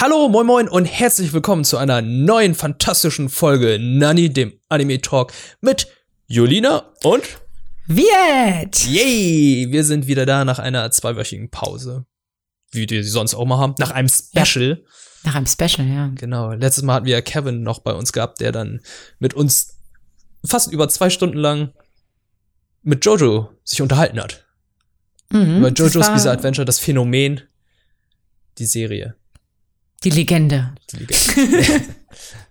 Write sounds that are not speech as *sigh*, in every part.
Hallo, moin moin und herzlich willkommen zu einer neuen fantastischen Folge Nani, dem Anime Talk mit Julina und Viet! Yay! Wir sind wieder da nach einer zweiwöchigen Pause. Wie wir sie sonst auch mal haben. Nach einem Special. Ja, nach einem Special, ja. Genau. Letztes Mal hatten wir ja Kevin noch bei uns gehabt, der dann mit uns fast über zwei Stunden lang mit Jojo sich unterhalten hat. Mhm, Über Jojo's Bizarre Adventure, das Phänomen, die Serie. Die Legende. Die Legende.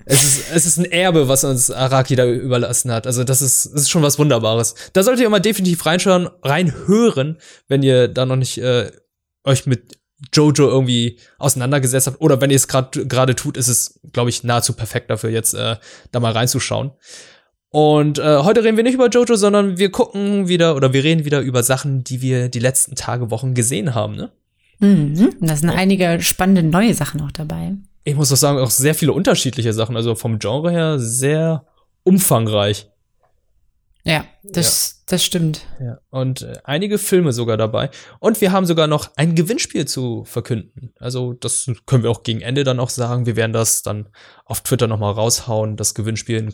es, ist, es ist ein Erbe, was uns Araki da überlassen hat. Also das ist, das ist schon was Wunderbares. Da solltet ihr mal definitiv reinschauen, reinhören, wenn ihr da noch nicht äh, euch mit Jojo irgendwie auseinandergesetzt habt. Oder wenn ihr es gerade tut, ist es, glaube ich, nahezu perfekt dafür, jetzt äh, da mal reinzuschauen. Und äh, heute reden wir nicht über Jojo, sondern wir gucken wieder oder wir reden wieder über Sachen, die wir die letzten Tage, Wochen gesehen haben, ne? Mhm, da sind einige spannende neue Sachen auch dabei. Ich muss auch sagen, auch sehr viele unterschiedliche Sachen. Also vom Genre her sehr umfangreich. Ja, das, ja. das stimmt. Ja. Und äh, einige Filme sogar dabei. Und wir haben sogar noch ein Gewinnspiel zu verkünden. Also, das können wir auch gegen Ende dann auch sagen. Wir werden das dann auf Twitter nochmal raushauen, das Gewinnspiel.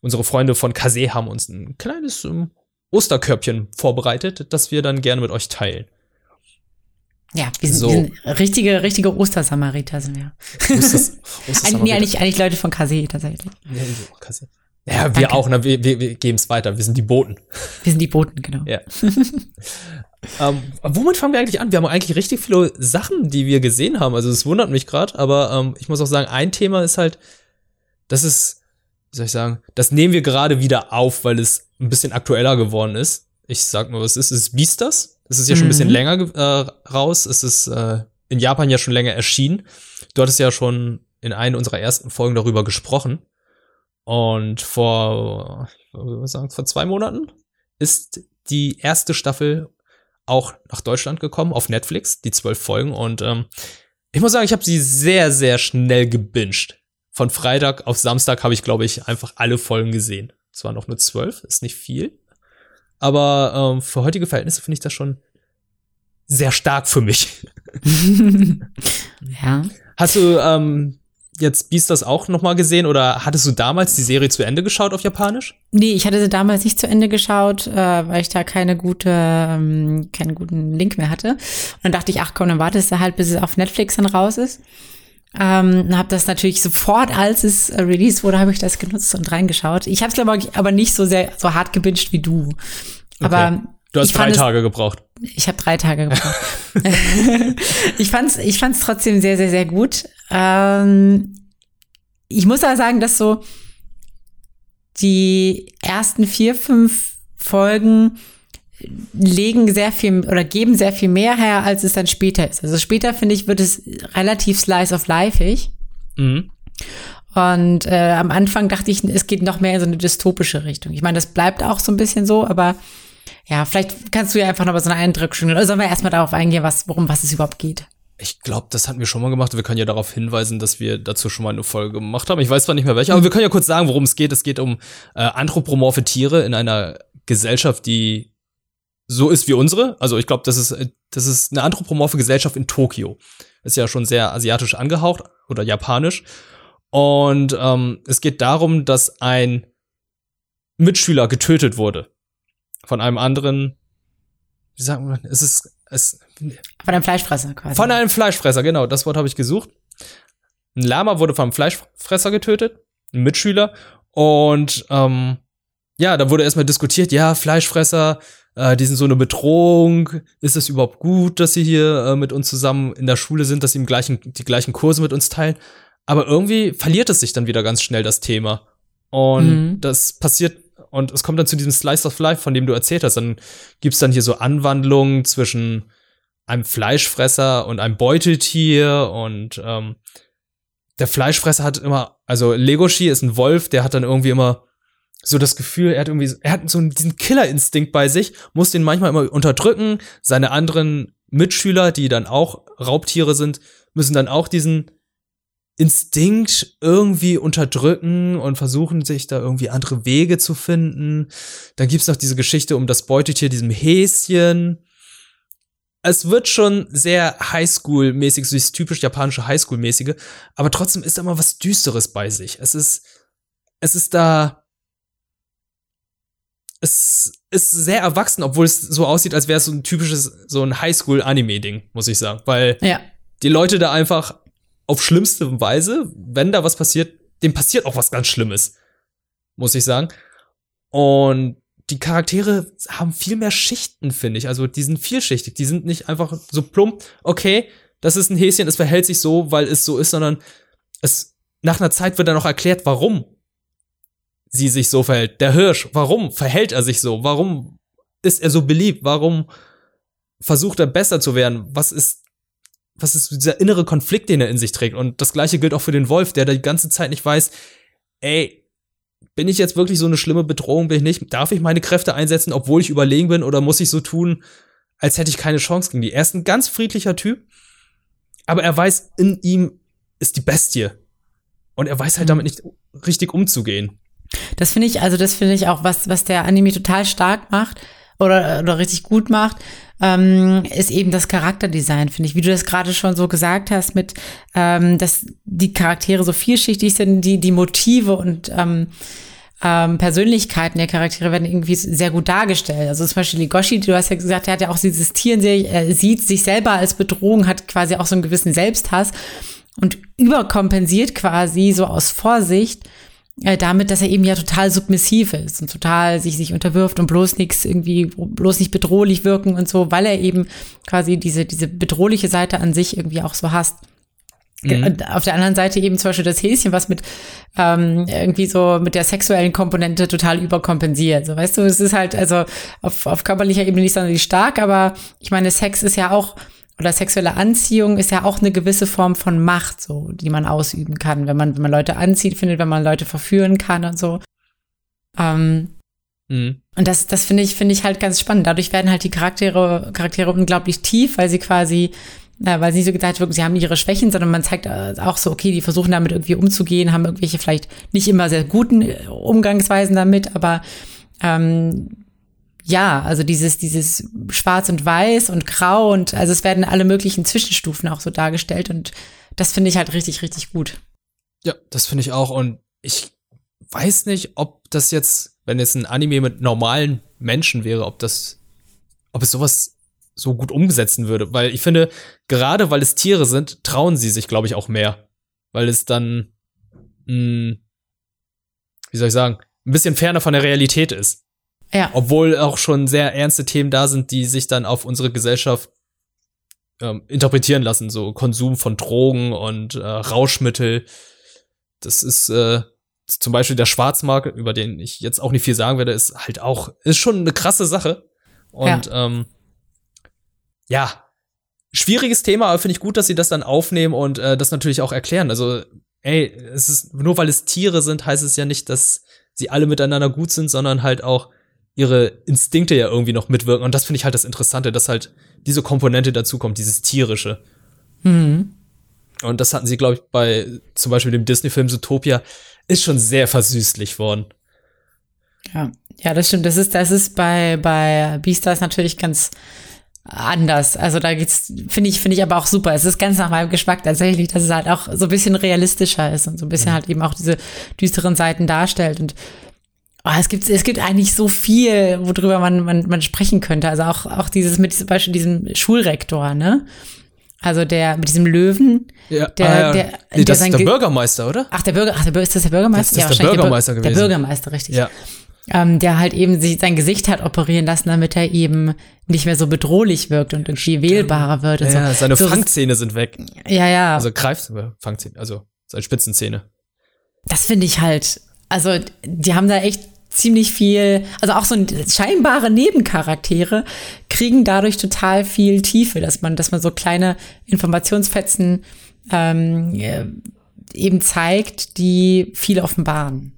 Unsere Freunde von Kase haben uns ein kleines ähm, Osterkörbchen vorbereitet, das wir dann gerne mit euch teilen. Ja, wir sind, so. wir sind richtige, richtige Ostersamariter sind wir. Osters, *laughs* Ostersamariter. nee, eigentlich, eigentlich Leute von Kase tatsächlich. Ja, Kase. Ja, wir Danke. auch, ne? wir, wir, wir geben es weiter. Wir sind die Boten. Wir sind die Boten, genau. Ja. *laughs* ähm, womit fangen wir eigentlich an? Wir haben eigentlich richtig viele Sachen, die wir gesehen haben. Also es wundert mich gerade, aber ähm, ich muss auch sagen, ein Thema ist halt, das ist, wie soll ich sagen, das nehmen wir gerade wieder auf, weil es ein bisschen aktueller geworden ist. Ich sag nur, was ist, es ist Beastars. Es ist ja schon ein bisschen mhm. länger äh, raus. Es ist äh, in Japan ja schon länger erschienen. Du hattest ja schon in einer unserer ersten Folgen darüber gesprochen. Und vor, ich sagen, vor zwei Monaten ist die erste Staffel auch nach Deutschland gekommen, auf Netflix, die zwölf Folgen. Und ähm, ich muss sagen, ich habe sie sehr, sehr schnell gebinged. Von Freitag auf Samstag habe ich, glaube ich, einfach alle Folgen gesehen. Es waren noch nur zwölf, ist nicht viel. Aber ähm, für heutige Verhältnisse finde ich das schon sehr stark für mich. *laughs* ja. Hast du ähm, jetzt Beastars auch noch mal gesehen oder hattest du damals die Serie zu Ende geschaut auf Japanisch? Nee, ich hatte sie damals nicht zu Ende geschaut, äh, weil ich da keine gute, ähm, keinen guten Link mehr hatte. Und dann dachte ich, ach komm, dann wartest du halt, bis es auf Netflix dann raus ist. Ähm, habe das natürlich sofort, als es äh, released wurde, habe ich das genutzt und reingeschaut. Ich habe es glaube ich aber nicht so sehr so hart gebinged wie du. Aber okay. du hast drei Tage es, gebraucht. Ich habe drei Tage gebraucht. *laughs* *laughs* ich fand's, ich fand's trotzdem sehr, sehr, sehr gut. Ähm, ich muss aber sagen, dass so die ersten vier, fünf Folgen legen sehr viel oder geben sehr viel mehr her, als es dann später ist. Also später, finde ich, wird es relativ slice of lifeig. Mhm. Und äh, am Anfang dachte ich, es geht noch mehr in so eine dystopische Richtung. Ich meine, das bleibt auch so ein bisschen so, aber ja, vielleicht kannst du ja einfach noch mal so einen Eindruck schon. Oder sollen wir erstmal darauf eingehen, was, worum was es überhaupt geht? Ich glaube, das hatten wir schon mal gemacht. Wir können ja darauf hinweisen, dass wir dazu schon mal eine Folge gemacht haben. Ich weiß zwar nicht mehr welche, aber wir können ja kurz sagen, worum es geht. Es geht um äh, anthropomorphe Tiere in einer Gesellschaft, die so ist wie unsere. Also ich glaube, das ist, das ist eine anthropomorphe Gesellschaft in Tokio. Ist ja schon sehr asiatisch angehaucht oder japanisch. Und ähm, es geht darum, dass ein Mitschüler getötet wurde von einem anderen. Wie sagt man? Es ist es, von einem Fleischfresser quasi. Von einem Fleischfresser, genau. Das Wort habe ich gesucht. Ein Lama wurde von einem Fleischfresser getötet, ein Mitschüler. Und ähm, ja, da wurde erstmal diskutiert, ja, Fleischfresser, äh, die sind so eine Bedrohung. Ist es überhaupt gut, dass sie hier äh, mit uns zusammen in der Schule sind, dass sie im gleichen, die gleichen Kurse mit uns teilen? Aber irgendwie verliert es sich dann wieder ganz schnell, das Thema. Und mhm. das passiert, und es kommt dann zu diesem Slice of Life, von dem du erzählt hast. Dann gibt's dann hier so Anwandlungen zwischen einem Fleischfresser und einem Beuteltier und ähm, der Fleischfresser hat immer, also Legoshi ist ein Wolf, der hat dann irgendwie immer so das Gefühl, er hat irgendwie, er hat so diesen Killerinstinkt bei sich, muss den manchmal immer unterdrücken. Seine anderen Mitschüler, die dann auch Raubtiere sind, müssen dann auch diesen Instinkt irgendwie unterdrücken und versuchen sich da irgendwie andere Wege zu finden. Dann gibt's noch diese Geschichte um das Beutetier, diesem Häschen. es wird schon sehr Highschool-mäßig, so dieses typisch japanische Highschool-mäßige, aber trotzdem ist da immer was Düsteres bei sich. Es ist, es ist da, es ist sehr erwachsen, obwohl es so aussieht, als wäre es so ein typisches, so ein Highschool-Anime-Ding, muss ich sagen. Weil ja. die Leute da einfach auf schlimmste Weise, wenn da was passiert, dem passiert auch was ganz Schlimmes, muss ich sagen. Und die Charaktere haben viel mehr Schichten, finde ich. Also die sind vielschichtig. Die sind nicht einfach so plump, okay, das ist ein Häschen, es verhält sich so, weil es so ist, sondern es nach einer Zeit wird dann auch erklärt, warum sie sich so verhält. Der Hirsch, warum verhält er sich so? Warum ist er so beliebt? Warum versucht er besser zu werden? Was ist was ist dieser innere Konflikt, den er in sich trägt? Und das gleiche gilt auch für den Wolf, der die ganze Zeit nicht weiß, ey, bin ich jetzt wirklich so eine schlimme Bedrohung? Bin ich nicht? Darf ich meine Kräfte einsetzen, obwohl ich überlegen bin? Oder muss ich so tun, als hätte ich keine Chance gegen die? Er ist ein ganz friedlicher Typ, aber er weiß, in ihm ist die Bestie. Und er weiß halt mhm. damit nicht richtig umzugehen. Das finde ich, also das finde ich auch, was, was der Anime total stark macht oder, oder richtig gut macht, ähm, ist eben das Charakterdesign, finde ich. Wie du das gerade schon so gesagt hast, mit, ähm, dass die Charaktere so vielschichtig sind, die, die Motive und ähm, ähm, Persönlichkeiten der Charaktere werden irgendwie sehr gut dargestellt. Also zum Beispiel Ligoshi, du hast ja gesagt, er hat ja auch dieses Tier, er sieht sich selber als Bedrohung, hat quasi auch so einen gewissen Selbsthass und überkompensiert quasi so aus Vorsicht äh, damit, dass er eben ja total submissiv ist und total sich sich unterwirft und bloß nichts irgendwie bloß nicht bedrohlich wirken und so, weil er eben quasi diese diese bedrohliche Seite an sich irgendwie auch so hasst. Mhm. Auf der anderen Seite eben zum Beispiel das Häschen, was mit ähm, irgendwie so mit der sexuellen Komponente total überkompensiert. So, weißt du, es ist halt also auf, auf körperlicher Ebene nicht sonderlich stark, aber ich meine, Sex ist ja auch oder sexuelle Anziehung ist ja auch eine gewisse Form von Macht, so, die man ausüben kann, wenn man, wenn man Leute anzieht, findet, wenn man Leute verführen kann und so. Ähm, mhm. Und das, das finde ich, finde ich halt ganz spannend. Dadurch werden halt die Charaktere, Charaktere unglaublich tief, weil sie quasi, äh, weil sie nicht so gesagt wird, sie haben ihre Schwächen, sondern man zeigt äh, auch so, okay, die versuchen damit irgendwie umzugehen, haben irgendwelche vielleicht nicht immer sehr guten äh, Umgangsweisen damit, aber ähm, ja, also dieses, dieses Schwarz und Weiß und Grau und also es werden alle möglichen Zwischenstufen auch so dargestellt und das finde ich halt richtig, richtig gut. Ja, das finde ich auch und ich weiß nicht, ob das jetzt, wenn es ein Anime mit normalen Menschen wäre, ob das, ob es sowas so gut umsetzen würde, weil ich finde, gerade weil es Tiere sind, trauen sie sich, glaube ich, auch mehr, weil es dann, mh, hm, wie soll ich sagen, ein bisschen ferner von der Realität ist. Ja. Obwohl auch schon sehr ernste Themen da sind, die sich dann auf unsere Gesellschaft ähm, interpretieren lassen. So Konsum von Drogen und äh, Rauschmittel. Das ist äh, zum Beispiel der Schwarzmarkt, über den ich jetzt auch nicht viel sagen werde, ist halt auch, ist schon eine krasse Sache. Und ja, ähm, ja schwieriges Thema, aber finde ich gut, dass sie das dann aufnehmen und äh, das natürlich auch erklären. Also, ey, es ist, nur weil es Tiere sind, heißt es ja nicht, dass sie alle miteinander gut sind, sondern halt auch, ihre Instinkte ja irgendwie noch mitwirken. Und das finde ich halt das Interessante, dass halt diese Komponente dazukommt, dieses tierische. Mhm. Und das hatten sie, glaube ich, bei zum Beispiel dem Disney-Film Zootopia, ist schon sehr versüßlich worden. Ja, ja, das stimmt. Das ist, das ist bei, bei Beastars natürlich ganz anders. Also da geht's, finde ich, finde ich aber auch super. Es ist ganz nach meinem Geschmack tatsächlich, dass es halt auch so ein bisschen realistischer ist und so ein bisschen mhm. halt eben auch diese düsteren Seiten darstellt. Und Oh, es gibt es gibt eigentlich so viel, worüber man man, man sprechen könnte. Also auch auch dieses mit zum Beispiel diesem Schulrektor, ne? Also der mit diesem Löwen. Ja, der, ah, ja. der, nee, das der ist der Bürgermeister, oder? Ach, der Bürger, ach, der, ist das der Bürgermeister? Das ist ja, der Bürgermeister der, gewesen. Der Bürgermeister, richtig. Ja. Ähm, der halt eben sich sein Gesicht hat operieren lassen, damit er eben nicht mehr so bedrohlich wirkt und irgendwie wählbarer wird. Und ja, so. seine so, Fangzähne sind weg. Ja, ja. Also greift Fangzähne, also seine Spitzenzähne. Das finde ich halt, also die haben da echt ziemlich viel, also auch so scheinbare Nebencharaktere kriegen dadurch total viel Tiefe, dass man, dass man so kleine Informationsfetzen ähm, eben zeigt, die viel offenbaren.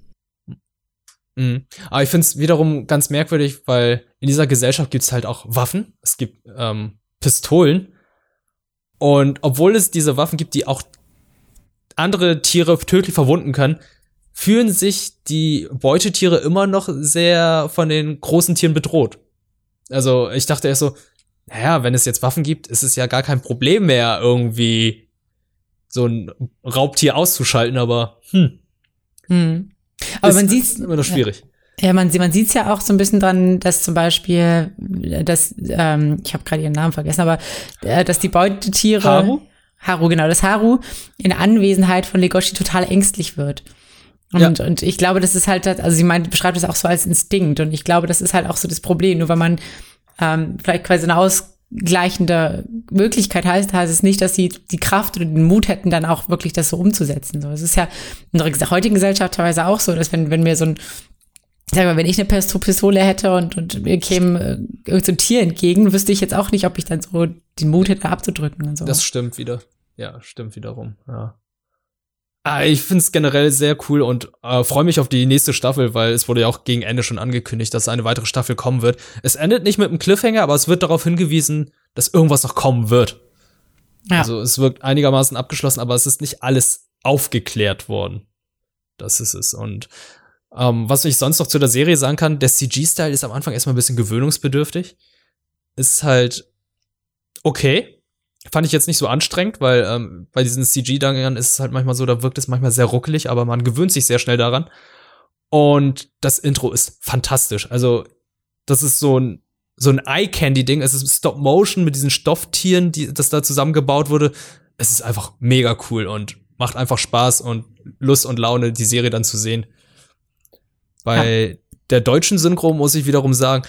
Mhm. Aber ich finde es wiederum ganz merkwürdig, weil in dieser Gesellschaft gibt es halt auch Waffen, es gibt ähm, Pistolen. Und obwohl es diese Waffen gibt, die auch andere Tiere tödlich verwunden können, fühlen sich die Beutetiere immer noch sehr von den großen Tieren bedroht. Also ich dachte erst so, naja, wenn es jetzt Waffen gibt, ist es ja gar kein Problem mehr, irgendwie so ein Raubtier auszuschalten, aber hm. hm. Aber man sieht immer noch schwierig. Ja, man, man sieht es ja auch so ein bisschen dran, dass zum Beispiel, dass, ähm, ich habe gerade ihren Namen vergessen, aber äh, dass die Beutetiere. Haru? Haru, genau, dass Haru in Anwesenheit von Legoshi total ängstlich wird. Und, ja. und ich glaube, das ist halt, also sie meint, beschreibt es auch so als Instinkt. Und ich glaube, das ist halt auch so das Problem. Nur wenn man ähm, vielleicht quasi eine ausgleichende Möglichkeit heißt, heißt es nicht, dass sie die Kraft oder den Mut hätten, dann auch wirklich das so umzusetzen. So, es ist ja in der heutigen Gesellschaft teilweise auch so, dass wenn, wenn mir so ein sag mal, wenn ich eine Pistole hätte und, und mir käme äh, irgendein so Tier entgegen, wüsste ich jetzt auch nicht, ob ich dann so den Mut hätte abzudrücken und so. Das stimmt wieder. Ja, stimmt wiederum. Ja. Ah, ich finde es generell sehr cool und äh, freue mich auf die nächste Staffel, weil es wurde ja auch gegen Ende schon angekündigt, dass eine weitere Staffel kommen wird. Es endet nicht mit einem Cliffhanger, aber es wird darauf hingewiesen, dass irgendwas noch kommen wird. Ja. Also es wirkt einigermaßen abgeschlossen, aber es ist nicht alles aufgeklärt worden. Das ist es. Und ähm, was ich sonst noch zu der Serie sagen kann, der CG-Style ist am Anfang erstmal ein bisschen gewöhnungsbedürftig. Ist halt okay. Fand ich jetzt nicht so anstrengend, weil ähm, bei diesen CG-Dangern ist es halt manchmal so, da wirkt es manchmal sehr ruckelig, aber man gewöhnt sich sehr schnell daran. Und das Intro ist fantastisch. Also, das ist so ein, so ein Eye-Candy-Ding. Es ist Stop-Motion mit diesen Stofftieren, die, das da zusammengebaut wurde. Es ist einfach mega cool und macht einfach Spaß und Lust und Laune, die Serie dann zu sehen. Bei ja. der deutschen Synchro muss ich wiederum sagen,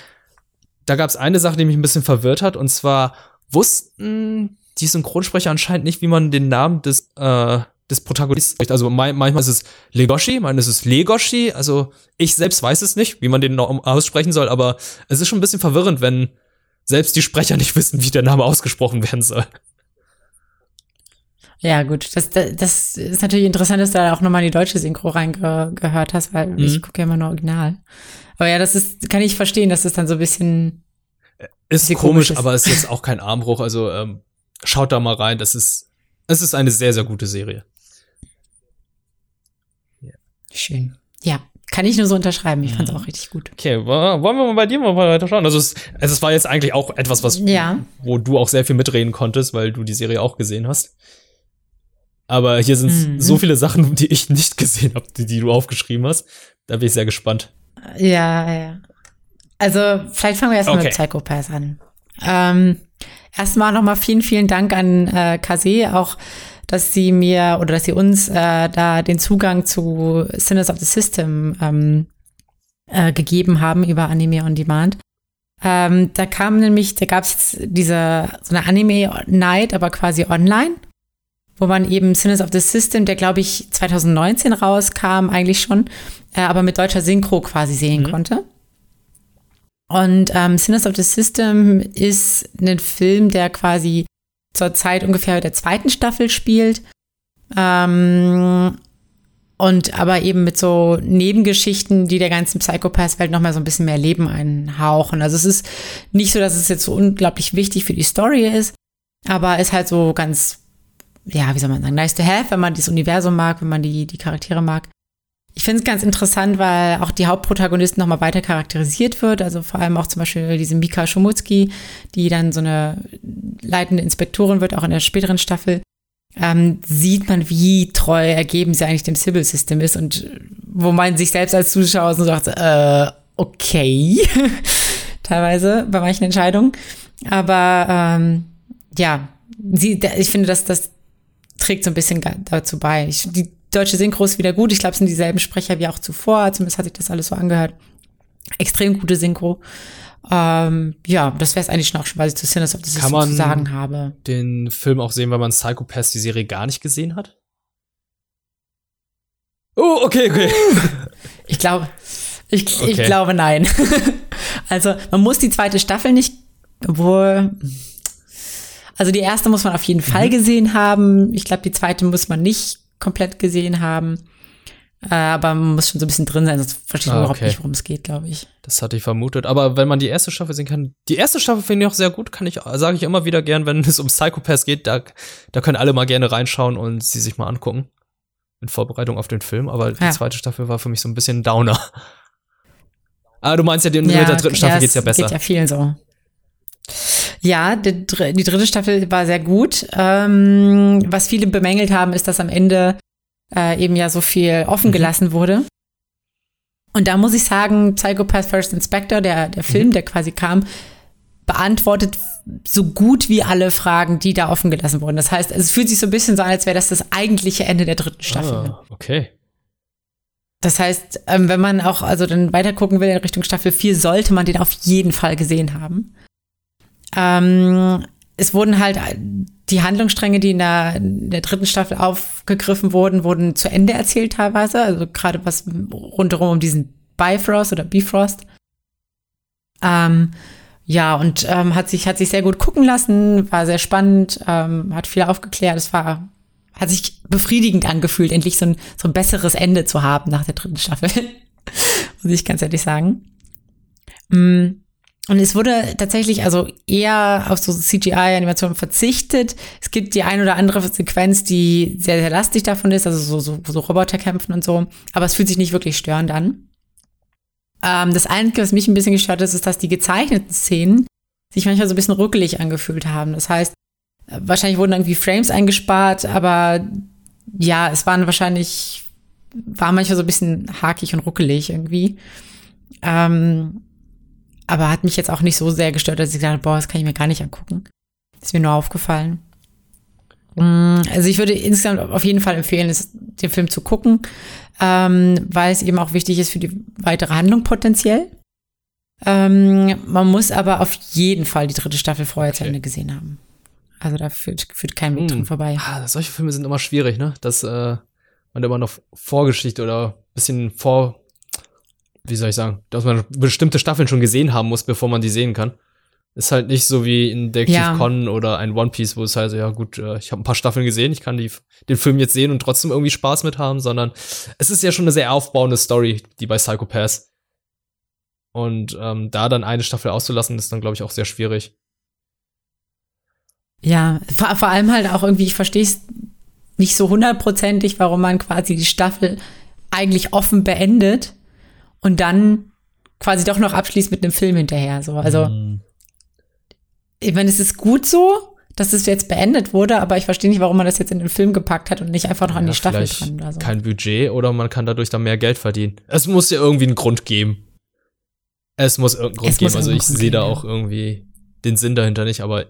da gab es eine Sache, die mich ein bisschen verwirrt hat, und zwar wussten die Synchronsprecher anscheinend nicht, wie man den Namen des, äh, des Protagonisten spricht. Also mein, manchmal ist es Legoshi, manchmal ist es Legoshi. Also ich selbst weiß es nicht, wie man den aussprechen soll, aber es ist schon ein bisschen verwirrend, wenn selbst die Sprecher nicht *laughs* wissen, wie der Name ausgesprochen werden soll. Ja, gut. Das, das, das ist natürlich interessant, dass du da auch nochmal die deutsche Synchro reingehört hast, weil mhm. ich gucke ja immer nur Original. Aber ja, das ist, kann ich verstehen, dass das dann so ein bisschen. Ist bisschen komisch, ist. aber es ist jetzt auch kein Armbruch. Also ähm, schaut da mal rein. Das ist, es ist eine sehr, sehr gute Serie. Schön. Ja, kann ich nur so unterschreiben. Ich fand es auch richtig gut. Okay, wollen wir mal bei dir mal weiter schauen? Also es, also es war jetzt eigentlich auch etwas, was, ja. wo du auch sehr viel mitreden konntest, weil du die Serie auch gesehen hast. Aber hier sind mhm. so viele Sachen, die ich nicht gesehen habe, die, die, du aufgeschrieben hast. Da bin ich sehr gespannt. Ja, ja. Also, vielleicht fangen wir erstmal okay. mit Psychopath an. Ähm, erstmal nochmal vielen, vielen Dank an äh, Kase, auch dass sie mir oder dass sie uns äh, da den Zugang zu Sinners of the System ähm, äh, gegeben haben über Anime on Demand. Ähm, da kam nämlich, da gab es diese so eine Anime Night, aber quasi online wo man eben Sinners of the System, der glaube ich 2019 rauskam, eigentlich schon, äh, aber mit deutscher Synchro quasi sehen mhm. konnte. Und ähm, Sinners of the System ist ein Film, der quasi zur Zeit ungefähr der zweiten Staffel spielt. Ähm, und aber eben mit so Nebengeschichten, die der ganzen Psychopath-Welt nochmal so ein bisschen mehr Leben einhauchen. Also es ist nicht so, dass es jetzt so unglaublich wichtig für die Story ist, aber ist halt so ganz ja, wie soll man sagen, nice to have, wenn man das Universum mag, wenn man die, die Charaktere mag. Ich finde es ganz interessant, weil auch die Hauptprotagonistin nochmal weiter charakterisiert wird. Also vor allem auch zum Beispiel diese Mika Schumutzki, die dann so eine leitende Inspektorin wird, auch in der späteren Staffel. Ähm, sieht man, wie treu ergeben sie eigentlich dem Civil System ist und wo man sich selbst als Zuschauer so sagt, äh, okay, *laughs* teilweise bei manchen Entscheidungen. Aber ähm, ja, sie, ich finde, dass das trägt so ein bisschen dazu bei. Ich, die deutsche Synchro ist wieder gut. Ich glaube, es sind dieselben Sprecher wie auch zuvor. Zumindest hat sich das alles so angehört. Extrem gute Synchro. Ähm, ja, das wäre es eigentlich schon auch schon, was ich zu Sinners of the System zu sagen habe. Den Film auch sehen, weil man Psychopath die Serie gar nicht gesehen hat? Oh, okay, okay. Ich glaube, ich, okay. ich glaube nein. *laughs* also man muss die zweite Staffel nicht, obwohl also die erste muss man auf jeden Fall mhm. gesehen haben. Ich glaube, die zweite muss man nicht komplett gesehen haben. Äh, aber man muss schon so ein bisschen drin sein, sonst versteht man ah, überhaupt nicht, worum es geht, glaube ich. Das hatte ich vermutet. Aber wenn man die erste Staffel sehen kann, die erste Staffel finde ich auch sehr gut, kann ich, sage ich immer wieder gern, wenn es um Psychopaths geht, da, da können alle mal gerne reinschauen und sie sich mal angucken. In Vorbereitung auf den Film. Aber die ja. zweite Staffel war für mich so ein bisschen Downer. Ah, du meinst ja, ja mit der dritten Staffel ja, geht's ja besser. Geht ja vielen so. Ja, die, die, dritte Staffel war sehr gut. Ähm, was viele bemängelt haben, ist, dass am Ende äh, eben ja so viel offen mhm. gelassen mhm. wurde. Und da muss ich sagen, Psychopath First Inspector, der, der Film, mhm. der quasi kam, beantwortet so gut wie alle Fragen, die da offen gelassen wurden. Das heißt, es fühlt sich so ein bisschen so an, als wäre das das eigentliche Ende der dritten Staffel. Ah, okay. Das heißt, ähm, wenn man auch also dann weiter gucken will in Richtung Staffel 4, sollte man den auf jeden Fall gesehen haben. Ähm, es wurden halt die Handlungsstränge, die in der, in der, dritten Staffel aufgegriffen wurden, wurden zu Ende erzählt teilweise. Also gerade was rundherum um diesen Bifrost oder Bifrost. Ähm, ja, und ähm, hat sich hat sich sehr gut gucken lassen, war sehr spannend, ähm, hat viel aufgeklärt. Es war hat sich befriedigend angefühlt, endlich so ein, so ein besseres Ende zu haben nach der dritten Staffel. *laughs* Muss ich ganz ehrlich sagen. Mm. Und es wurde tatsächlich also eher auf so CGI-Animationen verzichtet. Es gibt die ein oder andere Sequenz, die sehr, sehr lastig davon ist, also so, so, so Roboterkämpfen und so. Aber es fühlt sich nicht wirklich störend an. Ähm, das Einzige, was mich ein bisschen gestört ist, ist, dass die gezeichneten Szenen sich manchmal so ein bisschen rückelig angefühlt haben. Das heißt, Wahrscheinlich wurden irgendwie Frames eingespart, aber ja, es waren wahrscheinlich, war manchmal so ein bisschen hakig und ruckelig irgendwie. Ähm, aber hat mich jetzt auch nicht so sehr gestört, dass ich gesagt habe, boah, das kann ich mir gar nicht angucken. Ist mir nur aufgefallen. Mm, also ich würde insgesamt auf jeden Fall empfehlen, den Film zu gucken, ähm, weil es eben auch wichtig ist für die weitere Handlung potenziell. Ähm, man muss aber auf jeden Fall die dritte Staffel vorher okay. zu Ende gesehen haben. Also da führt, führt kein Weg dran hm. vorbei. Ah, solche Filme sind immer schwierig, ne? Dass äh, man immer noch Vorgeschichte oder bisschen vor, wie soll ich sagen, dass man bestimmte Staffeln schon gesehen haben muss, bevor man die sehen kann. Ist halt nicht so wie in Detective ja. Con oder ein One Piece, wo es halt so, ja gut, äh, ich habe ein paar Staffeln gesehen, ich kann die, den Film jetzt sehen und trotzdem irgendwie Spaß mit haben, sondern es ist ja schon eine sehr aufbauende Story, die bei Psychopaths. Und ähm, da dann eine Staffel auszulassen, ist dann, glaube ich, auch sehr schwierig. Ja, vor, vor allem halt auch irgendwie, ich verstehe es nicht so hundertprozentig, warum man quasi die Staffel eigentlich offen beendet und dann quasi doch noch abschließt mit einem Film hinterher. So, also mm. ich meine, es ist gut so, dass es jetzt beendet wurde, aber ich verstehe nicht, warum man das jetzt in den Film gepackt hat und nicht einfach noch ja, an die Staffel dran oder so. Kein Budget oder man kann dadurch dann mehr Geld verdienen. Es muss ja irgendwie einen Grund geben. Es muss irgendeinen Grund es geben. Also ich sehe da auch irgendwie den Sinn dahinter nicht, aber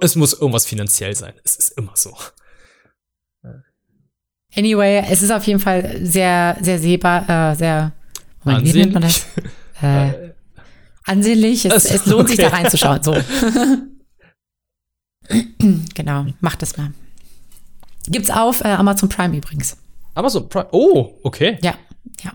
es muss irgendwas finanziell sein. Es ist immer so. Anyway, es ist auf jeden Fall sehr, sehr sehbar, äh, sehr, Moment, wie nennt man das? *laughs* Äh, ansehnlich. Es, es lohnt okay. sich da reinzuschauen. So. *laughs* genau, macht das mal. Gibt's auf äh, Amazon Prime übrigens. Amazon Prime? Oh, okay. Ja, ja.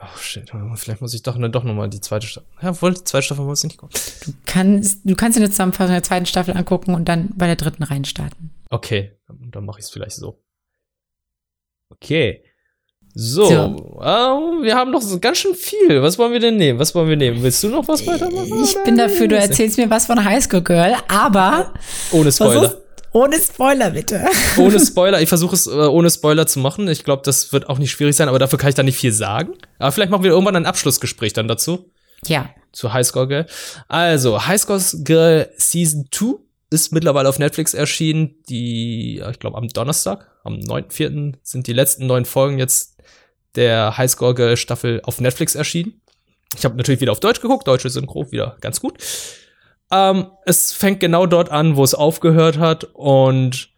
Oh shit, vielleicht muss ich doch, dann doch noch mal die zweite Staffel. Ja, wohl, die zweite Staffel muss ich nicht gucken. Du kannst, du kannst dir eine Zusammenfassung der zweiten Staffel angucken und dann bei der dritten reinstarten. Okay, dann mache ich es vielleicht so. Okay. So, so. Uh, wir haben noch so ganz schön viel. Was wollen wir denn nehmen? Was wollen wir nehmen? Willst du noch was weitermachen? Ich bin dafür, du erzählst mir was von Highschool Girl, aber. *laughs* Ohne Spoiler. Ohne Spoiler, bitte. *laughs* Ohne Spoiler. Ich versuche es äh, ohne Spoiler zu machen. Ich glaube, das wird auch nicht schwierig sein, aber dafür kann ich da nicht viel sagen. Aber vielleicht machen wir irgendwann ein Abschlussgespräch dann dazu. Ja. Zu Highscore Girl. Also, Highscore Girl Season 2 ist mittlerweile auf Netflix erschienen. Die, ich glaube, am Donnerstag, am 9.4. sind die letzten neun Folgen jetzt der Highscore Girl Staffel auf Netflix erschienen. Ich habe natürlich wieder auf Deutsch geguckt, deutsche Synchro wieder ganz gut. Ähm, es fängt genau dort an, wo es aufgehört hat. Und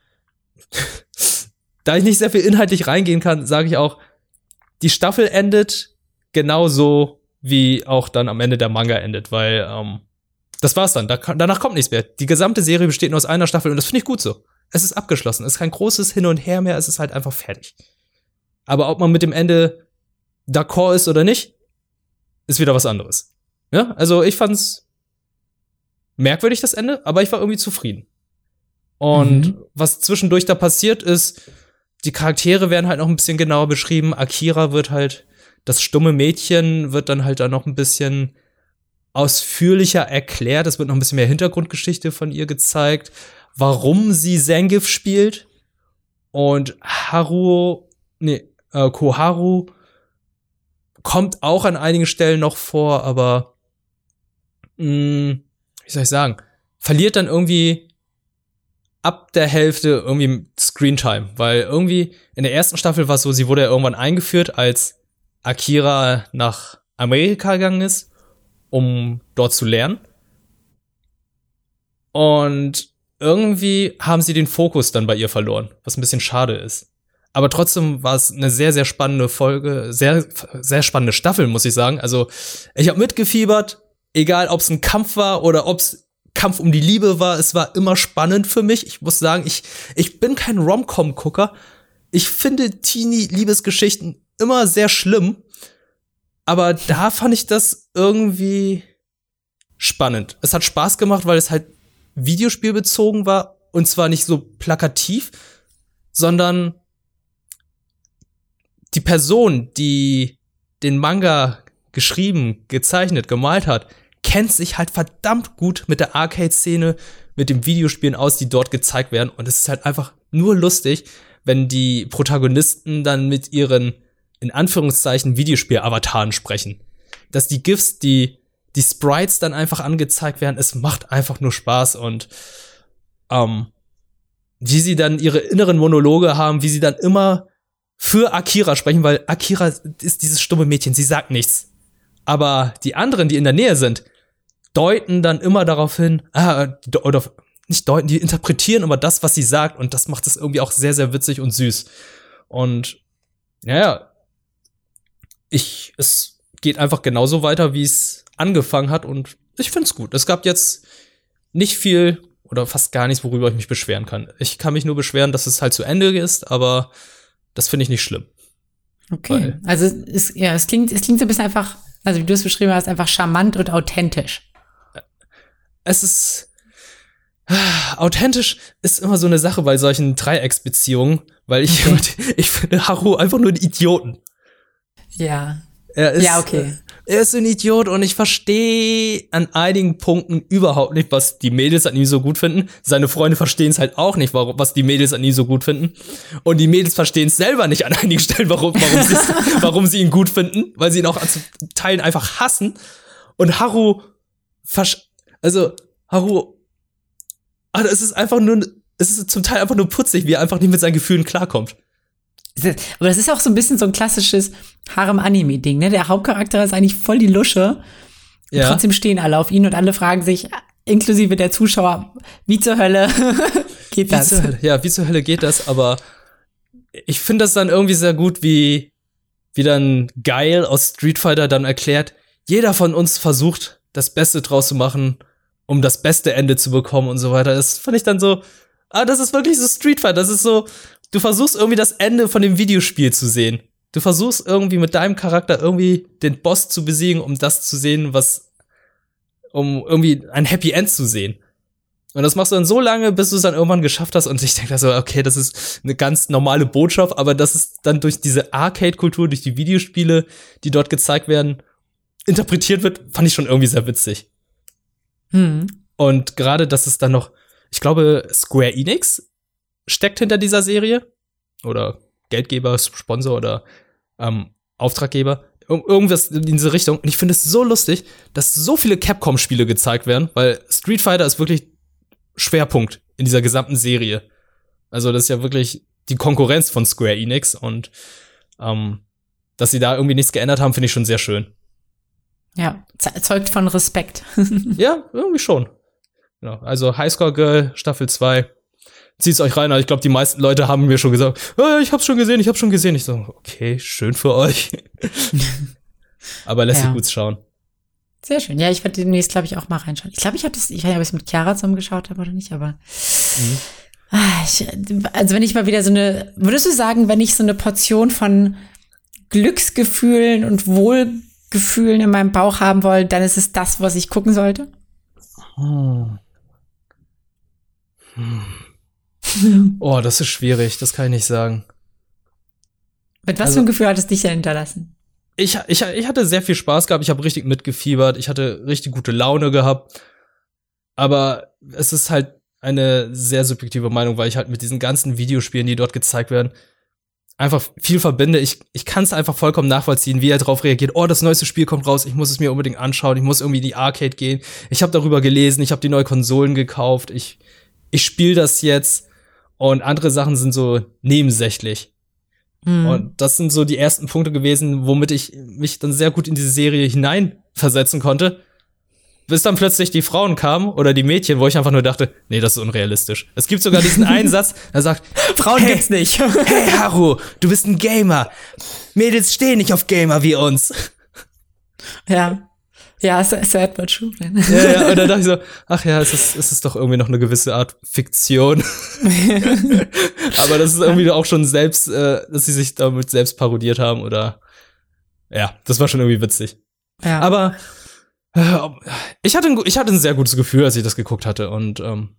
*laughs* da ich nicht sehr viel inhaltlich reingehen kann, sage ich auch, die Staffel endet genauso, wie auch dann am Ende der Manga endet, weil ähm, das war's dann. Da, danach kommt nichts mehr. Die gesamte Serie besteht nur aus einer Staffel und das finde ich gut so. Es ist abgeschlossen. Es ist kein großes Hin und Her mehr. Es ist halt einfach fertig. Aber ob man mit dem Ende d'accord ist oder nicht, ist wieder was anderes. Ja, also ich fand's merkwürdig, das Ende, aber ich war irgendwie zufrieden. Und mhm. was zwischendurch da passiert ist, die Charaktere werden halt noch ein bisschen genauer beschrieben. Akira wird halt, das stumme Mädchen wird dann halt da noch ein bisschen ausführlicher erklärt. Es wird noch ein bisschen mehr Hintergrundgeschichte von ihr gezeigt, warum sie Zangief spielt. Und Haru, nee, äh, Koharu kommt auch an einigen Stellen noch vor, aber mh, mm, wie soll ich sagen, verliert dann irgendwie ab der Hälfte irgendwie Screentime, weil irgendwie in der ersten Staffel war es so, sie wurde ja irgendwann eingeführt, als Akira nach Amerika gegangen ist, um dort zu lernen. Und irgendwie haben sie den Fokus dann bei ihr verloren, was ein bisschen schade ist. Aber trotzdem war es eine sehr, sehr spannende Folge, sehr, sehr spannende Staffel, muss ich sagen. Also ich habe mitgefiebert, egal ob es ein Kampf war oder ob es Kampf um die Liebe war, es war immer spannend für mich. Ich muss sagen, ich, ich bin kein Rom-Com-Gucker. Ich finde Teenie-Liebesgeschichten immer sehr schlimm. Aber da fand ich das irgendwie spannend. Es hat Spaß gemacht, weil es halt Videospielbezogen war und zwar nicht so plakativ, sondern die Person, die den Manga geschrieben, gezeichnet, gemalt hat, kennt sich halt verdammt gut mit der Arcade-Szene, mit den Videospielen aus, die dort gezeigt werden. Und es ist halt einfach nur lustig, wenn die Protagonisten dann mit ihren, in Anführungszeichen, Videospiel-Avataren sprechen. Dass die GIFs, die, die Sprites dann einfach angezeigt werden, es macht einfach nur Spaß und, ähm, wie sie dann ihre inneren Monologe haben, wie sie dann immer für Akira sprechen, weil Akira ist dieses stumme Mädchen, sie sagt nichts. Aber die anderen, die in der Nähe sind, deuten dann immer darauf hin, ah, oder nicht deuten, die interpretieren immer das, was sie sagt und das macht es irgendwie auch sehr, sehr witzig und süß. Und ja, ich, es geht einfach genauso weiter, wie es angefangen hat und ich find's gut. Es gab jetzt nicht viel oder fast gar nichts, worüber ich mich beschweren kann. Ich kann mich nur beschweren, dass es halt zu Ende ist, aber das finde ich nicht schlimm. Okay. also es, ja, es klingt, es klingt so ein bisschen einfach, also wie du es beschrieben hast, einfach charmant und authentisch es ist authentisch ist immer so eine Sache bei solchen Dreiecksbeziehungen, weil ich okay. *laughs* ich finde Haru einfach nur einen Idioten. Ja. Er ist, ja, okay. Er ist ein Idiot und ich verstehe an einigen Punkten überhaupt nicht, was die Mädels an ihm so gut finden. Seine Freunde verstehen es halt auch nicht, warum, was die Mädels an ihm so gut finden. Und die Mädels verstehen es selber nicht an einigen Stellen, warum, warum, *laughs* warum sie ihn gut finden, weil sie ihn auch an Teilen einfach hassen. Und Haru also, Haru, also es ist einfach nur, es ist zum Teil einfach nur putzig, wie er einfach nicht mit seinen Gefühlen klarkommt. Aber das ist auch so ein bisschen so ein klassisches Harem-Anime-Ding, ne? Der Hauptcharakter ist eigentlich voll die Lusche. Ja. Trotzdem stehen alle auf ihn und alle fragen sich, inklusive der Zuschauer, wie zur Hölle *laughs* geht das? Wie Hölle, ja, wie zur Hölle geht das? Aber ich finde das dann irgendwie sehr gut, wie, wie dann Geil aus Street Fighter dann erklärt, jeder von uns versucht, das Beste draus zu machen um das beste Ende zu bekommen und so weiter. Das fand ich dann so, ah, das ist wirklich so Street Fighter. Das ist so, du versuchst irgendwie das Ende von dem Videospiel zu sehen. Du versuchst irgendwie mit deinem Charakter irgendwie den Boss zu besiegen, um das zu sehen, was, um irgendwie ein Happy End zu sehen. Und das machst du dann so lange, bis du es dann irgendwann geschafft hast. Und ich denke so, okay, das ist eine ganz normale Botschaft, aber das ist dann durch diese Arcade-Kultur, durch die Videospiele, die dort gezeigt werden, interpretiert wird, fand ich schon irgendwie sehr witzig. Hm. Und gerade, dass es dann noch, ich glaube, Square Enix steckt hinter dieser Serie. Oder Geldgeber, Sponsor oder ähm, Auftraggeber. Ir irgendwas in diese Richtung. Und ich finde es so lustig, dass so viele Capcom-Spiele gezeigt werden, weil Street Fighter ist wirklich Schwerpunkt in dieser gesamten Serie. Also, das ist ja wirklich die Konkurrenz von Square Enix und ähm, dass sie da irgendwie nichts geändert haben, finde ich schon sehr schön. Ja, zeugt von Respekt. *laughs* ja, irgendwie schon. Genau. Also Highscore Girl Staffel 2. Zieht's euch rein. Ich glaube, die meisten Leute haben mir schon gesagt, oh, ich hab's schon gesehen, ich hab's schon gesehen. Ich so, okay, schön für euch. *laughs* Aber lässt ja. sich gut schauen. Sehr schön. Ja, ich werde demnächst, glaube ich, auch mal reinschauen. Ich glaube, ich habe das, ich weiß nicht, ob ich es mit Chiara zusammen geschaut habe oder nicht, aber. Mhm. Ah, ich, also wenn ich mal wieder so eine, würdest du sagen, wenn ich so eine Portion von Glücksgefühlen und Wohl Gefühlen in meinem Bauch haben wollen, dann ist es das, was ich gucken sollte? Hm. Hm. *laughs* Oh, das ist schwierig, das kann ich nicht sagen. Mit was also, für ein Gefühl hat es dich denn hinterlassen? Ich, ich, ich hatte sehr viel Spaß gehabt, ich habe richtig mitgefiebert, ich hatte richtig gute Laune gehabt. Aber es ist halt eine sehr subjektive Meinung, weil ich halt mit diesen ganzen Videospielen, die dort gezeigt werden, einfach viel verbinde. Ich, ich kann es einfach vollkommen nachvollziehen, wie er darauf reagiert. Oh, das neueste Spiel kommt raus, ich muss es mir unbedingt anschauen, ich muss irgendwie in die Arcade gehen. Ich habe darüber gelesen, ich habe die neue Konsolen gekauft, ich, ich spiele das jetzt. Und andere Sachen sind so nebensächlich. Mhm. Und das sind so die ersten Punkte gewesen, womit ich mich dann sehr gut in diese Serie hineinversetzen konnte bis dann plötzlich die Frauen kamen oder die Mädchen, wo ich einfach nur dachte, nee, das ist unrealistisch. Es gibt sogar diesen Einsatz, *laughs* der sagt, Frauen hey, gibt's nicht. *laughs* hey Haru, du bist ein Gamer. Mädels stehen nicht auf Gamer wie uns. Ja. Ja, sad but true. Ja, ja, und dann dachte ich so, *laughs* ach ja, es ist, es ist doch irgendwie noch eine gewisse Art Fiktion. *laughs* Aber das ist irgendwie auch schon selbst, äh, dass sie sich damit selbst parodiert haben oder ja, das war schon irgendwie witzig. Ja. Aber äh, ich hatte, ein, ich hatte ein sehr gutes Gefühl, als ich das geguckt hatte. Und ähm,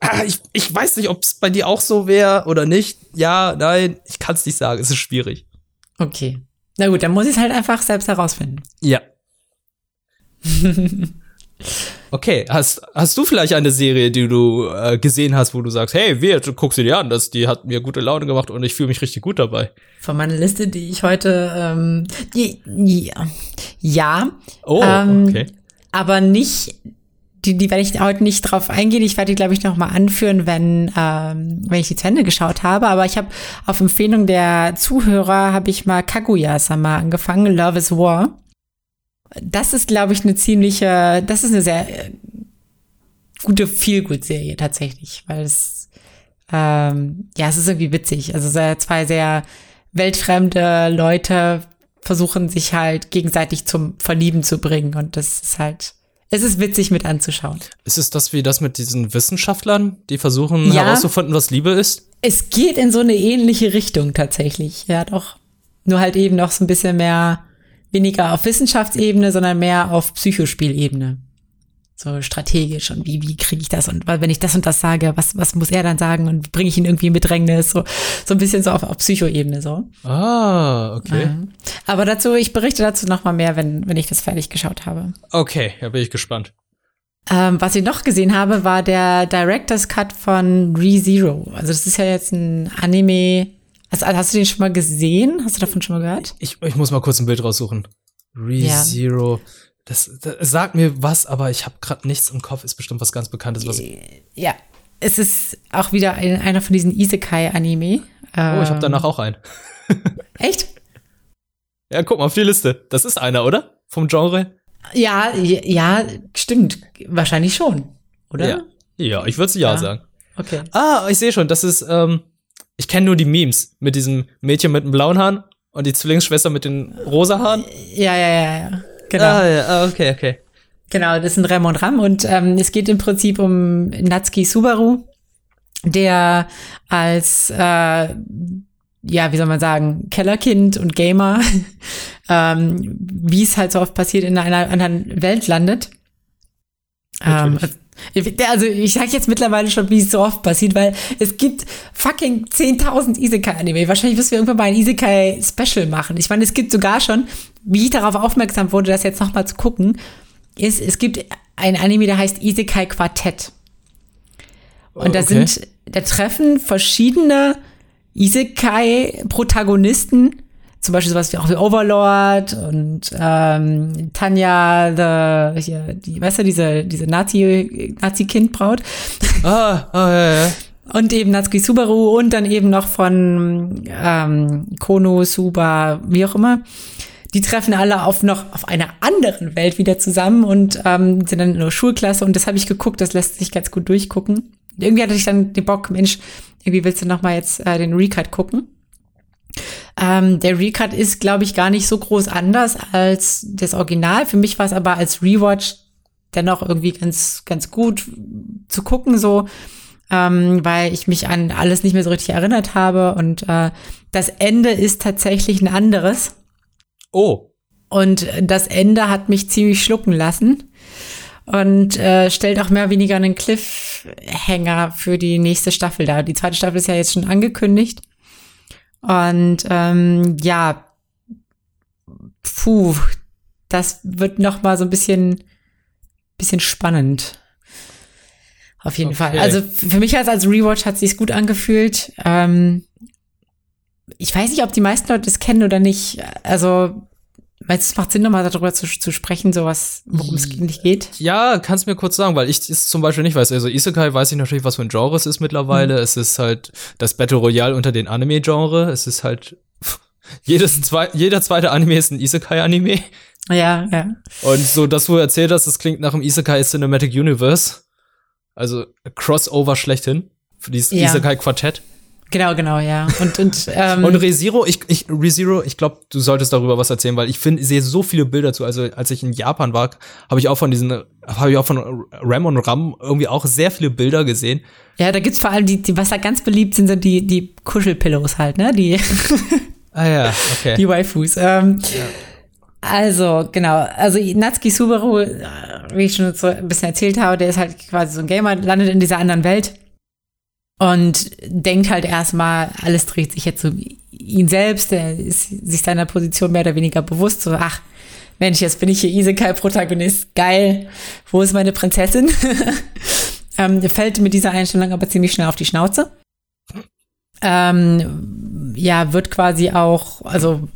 ah, ich, ich weiß nicht, ob es bei dir auch so wäre oder nicht. Ja, nein, ich kann es nicht sagen. Es ist schwierig. Okay. Na gut, dann muss ich es halt einfach selbst herausfinden. Ja. *laughs* Okay, hast, hast du vielleicht eine Serie, die du äh, gesehen hast, wo du sagst, hey, wir, guck sie dir an, das, die hat mir gute Laune gemacht und ich fühle mich richtig gut dabei? Von meiner Liste, die ich heute, ähm, die, ja, ja oh, ähm, okay. aber nicht, die, die werde ich heute nicht drauf eingehen. Ich werde die, glaube ich, noch mal anführen, wenn, ähm, wenn ich die zu Ende geschaut habe. Aber ich habe auf Empfehlung der Zuhörer habe ich mal Kaguya-sama angefangen, Love is War. Das ist, glaube ich, eine ziemliche, das ist eine sehr äh, gute Feel-Good-Serie tatsächlich, weil es, ähm, ja, es ist irgendwie witzig. Also zwei sehr weltfremde Leute versuchen sich halt gegenseitig zum Verlieben zu bringen und das ist halt, es ist witzig mit anzuschauen. Ist es das wie das mit diesen Wissenschaftlern, die versuchen ja, herauszufinden, was Liebe ist? Es geht in so eine ähnliche Richtung tatsächlich, ja doch. Nur halt eben noch so ein bisschen mehr weniger auf Wissenschaftsebene, sondern mehr auf Psychospielebene. So strategisch und wie, wie kriege ich das und wenn ich das und das sage, was, was muss er dann sagen und bringe ich ihn irgendwie in Bedrängnis, so, so ein bisschen so auf, auf Psychoebene so. Ah, okay. Ja. Aber dazu, ich berichte dazu nochmal mehr, wenn, wenn ich das fertig geschaut habe. Okay, da bin ich gespannt. Ähm, was ich noch gesehen habe, war der Director's Cut von ReZero. Also das ist ja jetzt ein Anime, also, hast du den schon mal gesehen? Hast du davon schon mal gehört? Ich, ich muss mal kurz ein Bild raussuchen. ReZero. Ja. Das, das sagt mir was, aber ich habe gerade nichts im Kopf. Ist bestimmt was ganz Bekanntes. Was ja, es ist auch wieder ein, einer von diesen Isekai-Anime. Oh, ich habe danach auch einen. *laughs* Echt? Ja, guck mal auf die Liste. Das ist einer, oder? Vom Genre? Ja, ja, stimmt. Wahrscheinlich schon, oder? Ja, ja ich würde ja, ja sagen. Okay. Ah, ich sehe schon, das ist ähm, ich kenne nur die Memes mit diesem Mädchen mit den blauen Haaren und die Zwillingsschwester mit den rosa Haaren. Ja, ja, ja, ja. Genau. Ah, ja, ah, okay, okay. Genau, das sind Rem und Ram und ähm, es geht im Prinzip um Natsuki Subaru, der als, äh, ja, wie soll man sagen, Kellerkind und Gamer, *laughs* ähm, wie es halt so oft passiert, in einer anderen Welt landet. Ähm, also ich sag jetzt mittlerweile schon, wie es so oft passiert, weil es gibt fucking 10.000 Isekai-Anime. Wahrscheinlich müssen wir irgendwann mal ein Isekai-Special machen. Ich meine, es gibt sogar schon, wie ich darauf aufmerksam wurde, das jetzt nochmal zu gucken, ist, es gibt ein Anime, der heißt Isekai Quartett. Und da okay. sind, da treffen verschiedene Isekai-Protagonisten zum Beispiel sowas wie auch wie Overlord und ähm, Tanja, the, hier, die, weißt du, diese, diese Nazi, Nazi-Kindbraut. Ah, ah, ja, ja. *laughs* Und eben Natsuki Subaru und dann eben noch von ähm, Kono, Suba, wie auch immer. Die treffen alle auf noch auf einer anderen Welt wieder zusammen und ähm, sind dann in der Schulklasse und das habe ich geguckt, das lässt sich ganz gut durchgucken. Irgendwie hatte ich dann den Bock, Mensch, irgendwie willst du noch mal jetzt äh, den Recut gucken. Ähm, der Recut ist, glaube ich, gar nicht so groß anders als das Original. Für mich war es aber als Rewatch dennoch irgendwie ganz, ganz gut zu gucken, so, ähm, weil ich mich an alles nicht mehr so richtig erinnert habe. Und äh, das Ende ist tatsächlich ein anderes. Oh. Und das Ende hat mich ziemlich schlucken lassen und äh, stellt auch mehr oder weniger einen Cliffhanger für die nächste Staffel dar. Die zweite Staffel ist ja jetzt schon angekündigt. Und ähm, ja, puh, das wird noch mal so ein bisschen, bisschen spannend. Auf jeden okay. Fall. Also für mich als, als Rewatch hat sich's gut angefühlt. Ähm, ich weiß nicht, ob die meisten Leute das kennen oder nicht. Also Meinst du, es macht Sinn, nochmal darüber zu, zu sprechen, sowas, worum es nicht geht? Ja, kannst mir kurz sagen, weil ich es zum Beispiel nicht weiß. Also Isekai weiß ich natürlich, was für ein Genre es ist mittlerweile. Mhm. Es ist halt das Battle Royale unter den Anime-Genre. Es ist halt *laughs* jedes zwei, jeder zweite Anime ist ein Isekai-Anime. Ja, ja. Und so, das, wo du erzählt hast, das klingt nach einem Isekai Cinematic Universe. Also Crossover schlechthin. Für dieses ja. Isekai-Quartett. Genau, genau, ja. Und und *laughs* ähm, und ReZero, ich ich ReZero, ich glaube, du solltest darüber was erzählen, weil ich finde, sehe so viele Bilder zu. Also als ich in Japan war, habe ich auch von diesen, habe ich auch von Ram und Ram irgendwie auch sehr viele Bilder gesehen. Ja, da gibt's vor allem die, die was da ganz beliebt sind, sind die die Kuschelpillows halt, ne? Die *laughs* ah ja, okay. Die Waifus. Ähm, ja. Also, genau. Also, Natsuki Subaru, wie ich schon so ein bisschen erzählt habe, der ist halt quasi so ein Gamer, landet in dieser anderen Welt und denkt halt erstmal, alles dreht sich jetzt um ihn selbst, er ist sich seiner Position mehr oder weniger bewusst, so, ach, Mensch, jetzt bin ich hier Isekai-Protagonist, geil, wo ist meine Prinzessin? *laughs* ähm, fällt mit dieser Einstellung aber ziemlich schnell auf die Schnauze. Ähm, ja, wird quasi auch, also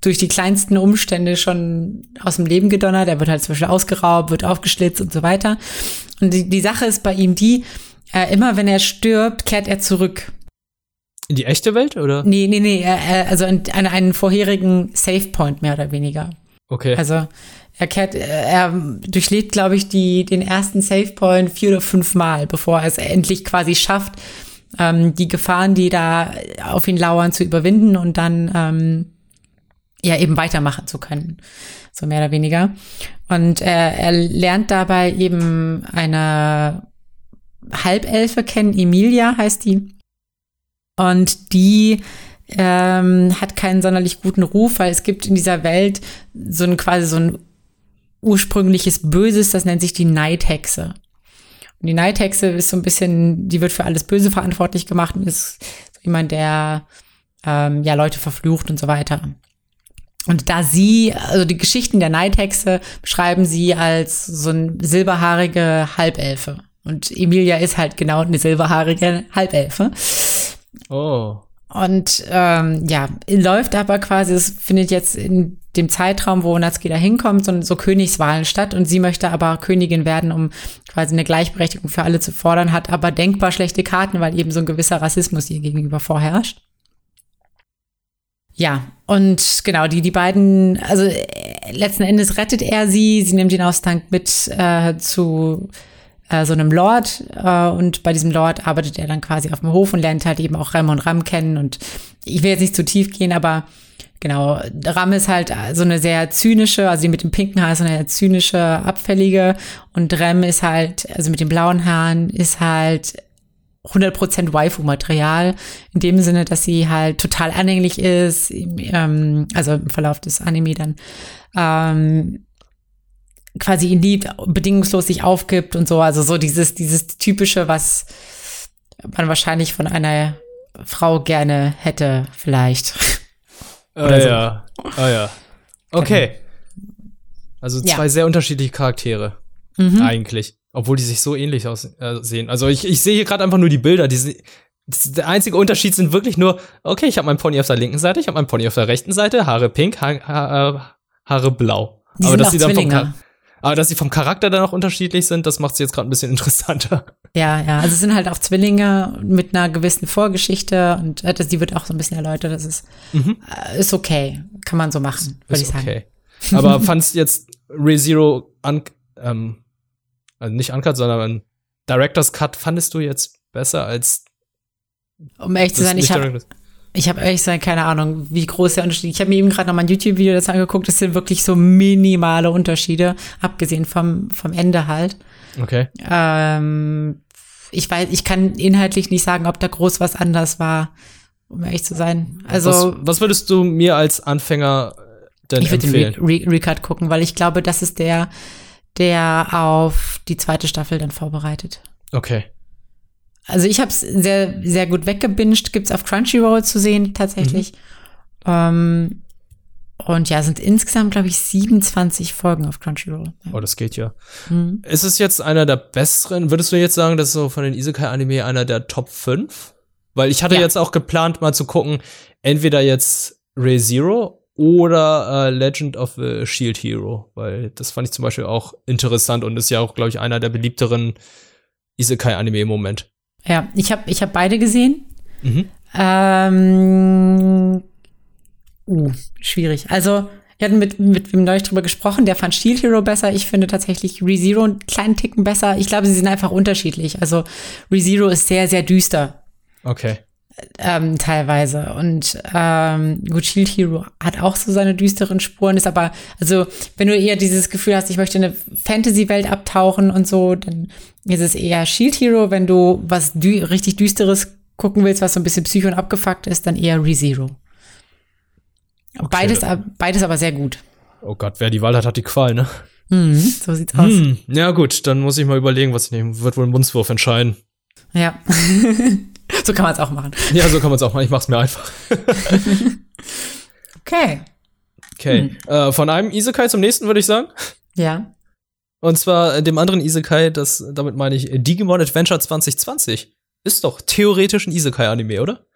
durch die kleinsten Umstände schon aus dem Leben gedonnert. Er wird halt zum Beispiel ausgeraubt, wird aufgeschlitzt und so weiter. Und die, die Sache ist bei ihm die, äh, immer wenn er stirbt, kehrt er zurück. In die echte Welt, oder? Nee, nee, nee, äh, also an einen vorherigen Save Point mehr oder weniger. Okay. Also er kehrt, äh, er durchlebt, glaube ich, die, den ersten Save Point vier oder fünf Mal, bevor er es endlich quasi schafft, ähm, die Gefahren, die da auf ihn lauern, zu überwinden und dann ähm, ja eben weitermachen zu können. So mehr oder weniger. Und er, er lernt dabei eben eine Halbelfe kennen, Emilia heißt die. Und die ähm, hat keinen sonderlich guten Ruf, weil es gibt in dieser Welt so ein quasi so ein ursprüngliches Böses, das nennt sich die Neidhexe. Und die Neidhexe ist so ein bisschen, die wird für alles Böse verantwortlich gemacht und ist so jemand, der ähm, ja Leute verflucht und so weiter. Und da sie, also die Geschichten der Neidhexe beschreiben sie als so ein silberhaarige Halbelfe. Und Emilia ist halt genau eine silberhaarige Halbelfe. Oh. Und ähm, ja, läuft aber quasi, es findet jetzt in dem Zeitraum, wo Natsuki da hinkommt, so, so Königswahlen statt und sie möchte aber Königin werden, um quasi eine Gleichberechtigung für alle zu fordern, hat aber denkbar schlechte Karten, weil eben so ein gewisser Rassismus ihr gegenüber vorherrscht. Ja, und genau, die, die beiden, also äh, letzten Endes rettet er sie, sie nimmt ihn aus Tank mit äh, zu äh, so einem Lord äh, und bei diesem Lord arbeitet er dann quasi auf dem Hof und lernt halt eben auch Rem und Ram kennen. Und ich will jetzt nicht zu tief gehen, aber genau, Ram ist halt so eine sehr zynische, also die mit dem pinken Haar ist eine zynische, abfällige. Und Rem ist halt, also mit den blauen Haaren ist halt 100% Waifu-Material, in dem Sinne, dass sie halt total anhänglich ist, ähm, also im Verlauf des Anime dann, ähm, quasi ihn liebt, bedingungslos sich aufgibt und so. Also so dieses, dieses typische, was man wahrscheinlich von einer Frau gerne hätte, vielleicht. Ah Oder ja. Ah ja. Okay. Also zwei ja. sehr unterschiedliche Charaktere. Mhm. Eigentlich. Obwohl die sich so ähnlich aussehen. Äh, also ich, ich sehe hier gerade einfach nur die Bilder. Die, der einzige Unterschied sind wirklich nur, okay, ich habe meinen Pony auf der linken Seite, ich habe meinen Pony auf der rechten Seite, Haare pink, ha ha Haare blau. Die Aber das sieht dann vom, aber dass sie vom Charakter dann auch unterschiedlich sind, das macht sie jetzt gerade ein bisschen *laughs* interessanter. Ja, ja. Also es sind halt auch Zwillinge mit einer gewissen Vorgeschichte und äh, das, die wird auch so ein bisschen erläutert. Das ist, mhm. äh, ist okay. Kann man so machen, würde ich sagen. Okay. *laughs* Aber fandst jetzt ReZero un ähm, also nicht Uncut, sondern Director's Cut fandest du jetzt besser als um ehrlich zu sein, ich habe ich habe ehrlich gesagt keine Ahnung, wie groß der Unterschied ist. Ich habe mir eben gerade noch mal ein YouTube-Video dazu angeguckt. Das sind wirklich so minimale Unterschiede, abgesehen vom, vom Ende halt. Okay. Ähm, ich weiß, ich kann inhaltlich nicht sagen, ob da groß was anders war, um ehrlich zu sein. Also. Was, was würdest du mir als Anfänger denn ich empfehlen? Ich würde den Re Recut gucken, weil ich glaube, das ist der, der auf die zweite Staffel dann vorbereitet. Okay. Also ich habe es sehr, sehr gut weggebinged. Gibt es auf Crunchyroll zu sehen tatsächlich. Mhm. Ähm, Und ja, sind insgesamt, glaube ich, 27 Folgen auf Crunchyroll. Ja. Oh, das geht ja. Mhm. Ist es jetzt einer der besseren? Würdest du jetzt sagen, das ist so von den Isekai-Anime einer der Top 5? Weil ich hatte ja. jetzt auch geplant, mal zu gucken, entweder jetzt ReZero oder äh, Legend of the Shield Hero, weil das fand ich zum Beispiel auch interessant und ist ja auch, glaube ich, einer der beliebteren Isekai-Anime im Moment. Ja, ich habe ich hab beide gesehen. Mhm. Ähm, uh, schwierig. Also, wir hatten mit, mit wem neulich drüber gesprochen, der fand Shield Hero besser. Ich finde tatsächlich ReZero einen kleinen Ticken besser. Ich glaube, sie sind einfach unterschiedlich. Also, ReZero ist sehr, sehr düster. Okay. Ähm, teilweise. Und ähm, gut, Shield Hero hat auch so seine düsteren Spuren, ist aber, also, wenn du eher dieses Gefühl hast, ich möchte in eine Fantasy-Welt abtauchen und so, dann ist es eher Shield Hero. Wenn du was dü richtig Düsteres gucken willst, was so ein bisschen psycho und abgefuckt ist, dann eher ReZero. Okay. Beides, beides aber sehr gut. Oh Gott, wer die Wahl hat, hat die Qual, ne? Mhm, so sieht's aus. Hm, ja, gut, dann muss ich mal überlegen, was ich nehme. Wird wohl ein Mundswurf entscheiden. Ja. *laughs* *laughs* so kann man es auch machen. Ja, so kann man es auch machen. Ich mach's mir einfach. *laughs* okay. Okay. Hm. Äh, von einem Isekai zum nächsten, würde ich sagen. Ja. Und zwar äh, dem anderen Isekai, das, damit meine ich Digimon Adventure 2020. Ist doch theoretisch ein Isekai-Anime, oder?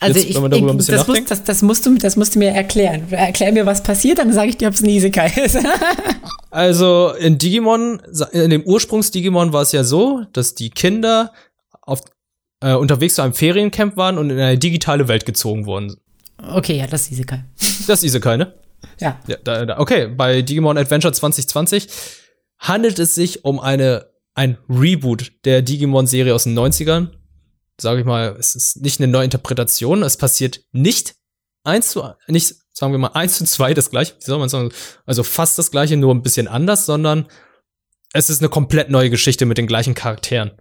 Also Jetzt, ich, ich das, muss, das, das, musst du, das musst du mir erklären. Erklär mir, was passiert, dann sage ich dir, ob es ein Isekai ist. *laughs* also in Digimon, in dem Ursprungs-Digimon war es ja so, dass die Kinder auf, äh, unterwegs zu einem Feriencamp waren und in eine digitale Welt gezogen wurden. Okay, ja, das ist Isekai. Das ist Isekai, ne? *laughs* Ja. ja da, da, okay, bei Digimon Adventure 2020 handelt es sich um eine, ein Reboot der Digimon-Serie aus den 90ern sage ich mal, es ist nicht eine neue Interpretation. Es passiert nicht eins zu, nicht, sagen wir mal, eins zu zwei das gleiche, wie soll man sagen, also fast das gleiche, nur ein bisschen anders, sondern es ist eine komplett neue Geschichte mit den gleichen Charakteren.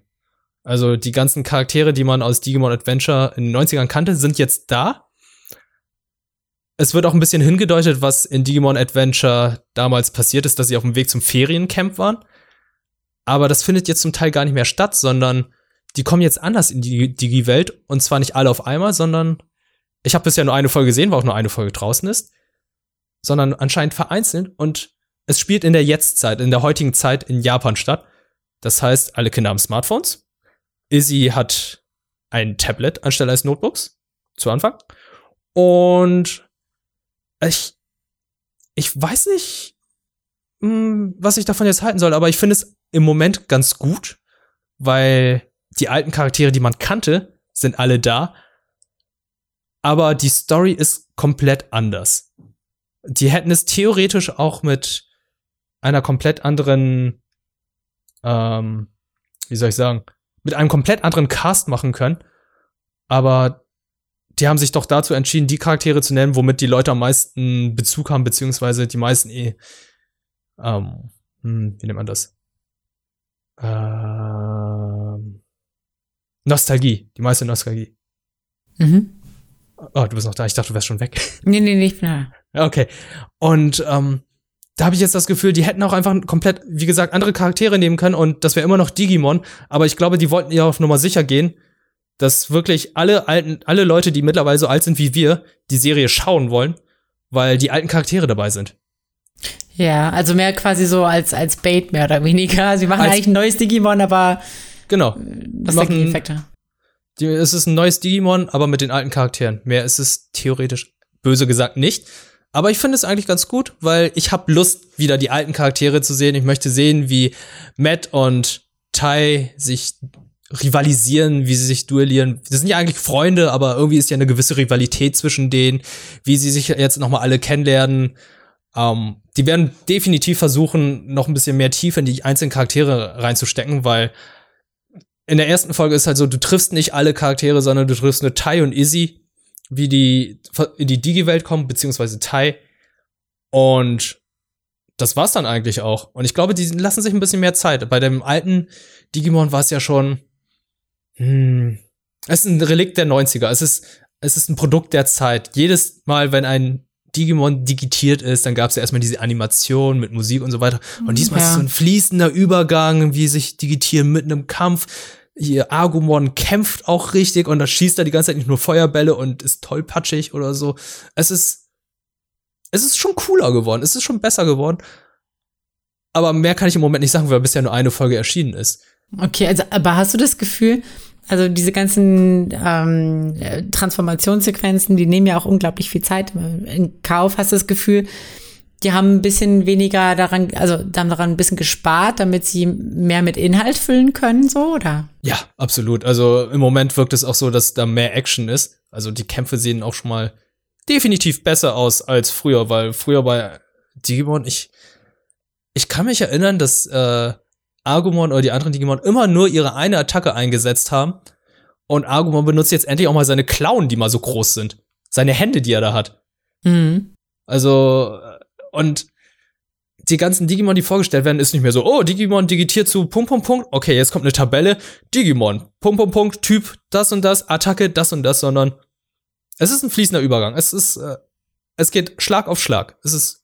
Also die ganzen Charaktere, die man aus Digimon Adventure in den 90ern kannte, sind jetzt da. Es wird auch ein bisschen hingedeutet, was in Digimon Adventure damals passiert ist, dass sie auf dem Weg zum Feriencamp waren. Aber das findet jetzt zum Teil gar nicht mehr statt, sondern die kommen jetzt anders in die Digi-Welt und zwar nicht alle auf einmal, sondern ich habe bisher nur eine Folge gesehen, weil auch nur eine Folge draußen ist, sondern anscheinend vereinzelt und es spielt in der Jetztzeit, in der heutigen Zeit in Japan statt. Das heißt, alle Kinder haben Smartphones. Izzy hat ein Tablet anstelle eines Notebooks zu Anfang. Und ich, ich weiß nicht, hm, was ich davon jetzt halten soll, aber ich finde es im Moment ganz gut, weil die alten Charaktere, die man kannte, sind alle da. Aber die Story ist komplett anders. Die hätten es theoretisch auch mit einer komplett anderen, ähm, wie soll ich sagen, mit einem komplett anderen Cast machen können. Aber die haben sich doch dazu entschieden, die Charaktere zu nennen, womit die Leute am meisten Bezug haben, beziehungsweise die meisten eh, ähm, hm, wie nennt man das? Ähm, Nostalgie, die meiste Nostalgie. Mhm. Oh, du bist noch da. Ich dachte, du wärst schon weg. Nee, nee, nee, ich bin da. Okay. Und ähm, da habe ich jetzt das Gefühl, die hätten auch einfach komplett, wie gesagt, andere Charaktere nehmen können und das wäre immer noch Digimon. Aber ich glaube, die wollten ja auf Nummer sicher gehen, dass wirklich alle alten, alle Leute, die mittlerweile so alt sind wie wir, die Serie schauen wollen, weil die alten Charaktere dabei sind. Ja, also mehr quasi so als, als Bait mehr oder weniger. Sie machen als, eigentlich ein neues Digimon, aber Genau. Was sind die Effekte? Die, es ist ein neues Digimon, aber mit den alten Charakteren. Mehr ist es theoretisch böse gesagt nicht. Aber ich finde es eigentlich ganz gut, weil ich habe Lust, wieder die alten Charaktere zu sehen. Ich möchte sehen, wie Matt und Tai sich rivalisieren, wie sie sich duellieren. Sie sind ja eigentlich Freunde, aber irgendwie ist ja eine gewisse Rivalität zwischen denen, wie sie sich jetzt noch mal alle kennenlernen. Ähm, die werden definitiv versuchen, noch ein bisschen mehr Tiefe in die einzelnen Charaktere reinzustecken, weil in der ersten Folge ist halt so, du triffst nicht alle Charaktere, sondern du triffst nur Tai und Izzy, wie die in die Digi-Welt kommen, beziehungsweise Tai. Und das war's dann eigentlich auch. Und ich glaube, die lassen sich ein bisschen mehr Zeit. Bei dem alten Digimon war es ja schon, hm, es ist ein Relikt der 90er. Es ist, es ist ein Produkt der Zeit. Jedes Mal, wenn ein Digimon digitiert ist, dann gab es ja erstmal diese Animation mit Musik und so weiter. Und diesmal ja. ist es so ein fließender Übergang, wie sich digitieren mit einem Kampf hier Agumon kämpft auch richtig und da schießt er die ganze Zeit nicht nur Feuerbälle und ist tollpatschig oder so. Es ist es ist schon cooler geworden, es ist schon besser geworden. Aber mehr kann ich im Moment nicht sagen, weil bisher nur eine Folge erschienen ist. Okay, also aber hast du das Gefühl, also diese ganzen ähm, Transformationssequenzen, die nehmen ja auch unglaublich viel Zeit in Kauf. Hast du das Gefühl, die haben ein bisschen weniger daran, also haben daran ein bisschen gespart, damit sie mehr mit Inhalt füllen können, so, oder? Ja, absolut. Also im Moment wirkt es auch so, dass da mehr Action ist. Also die Kämpfe sehen auch schon mal definitiv besser aus als früher, weil früher bei Digimon, ich, ich kann mich erinnern, dass äh, Argumon oder die anderen Digimon immer nur ihre eine Attacke eingesetzt haben. Und Argumon benutzt jetzt endlich auch mal seine Klauen, die mal so groß sind. Seine Hände, die er da hat. Mhm. Also, und die ganzen Digimon, die vorgestellt werden, ist nicht mehr so, oh, Digimon digitiert zu Punkt, Punkt, Punkt. Okay, jetzt kommt eine Tabelle. Digimon, Punkt, Punkt, Punkt, Typ, das und das, Attacke, das und das, sondern es ist ein fließender Übergang. Es ist, äh, es geht Schlag auf Schlag. Es ist,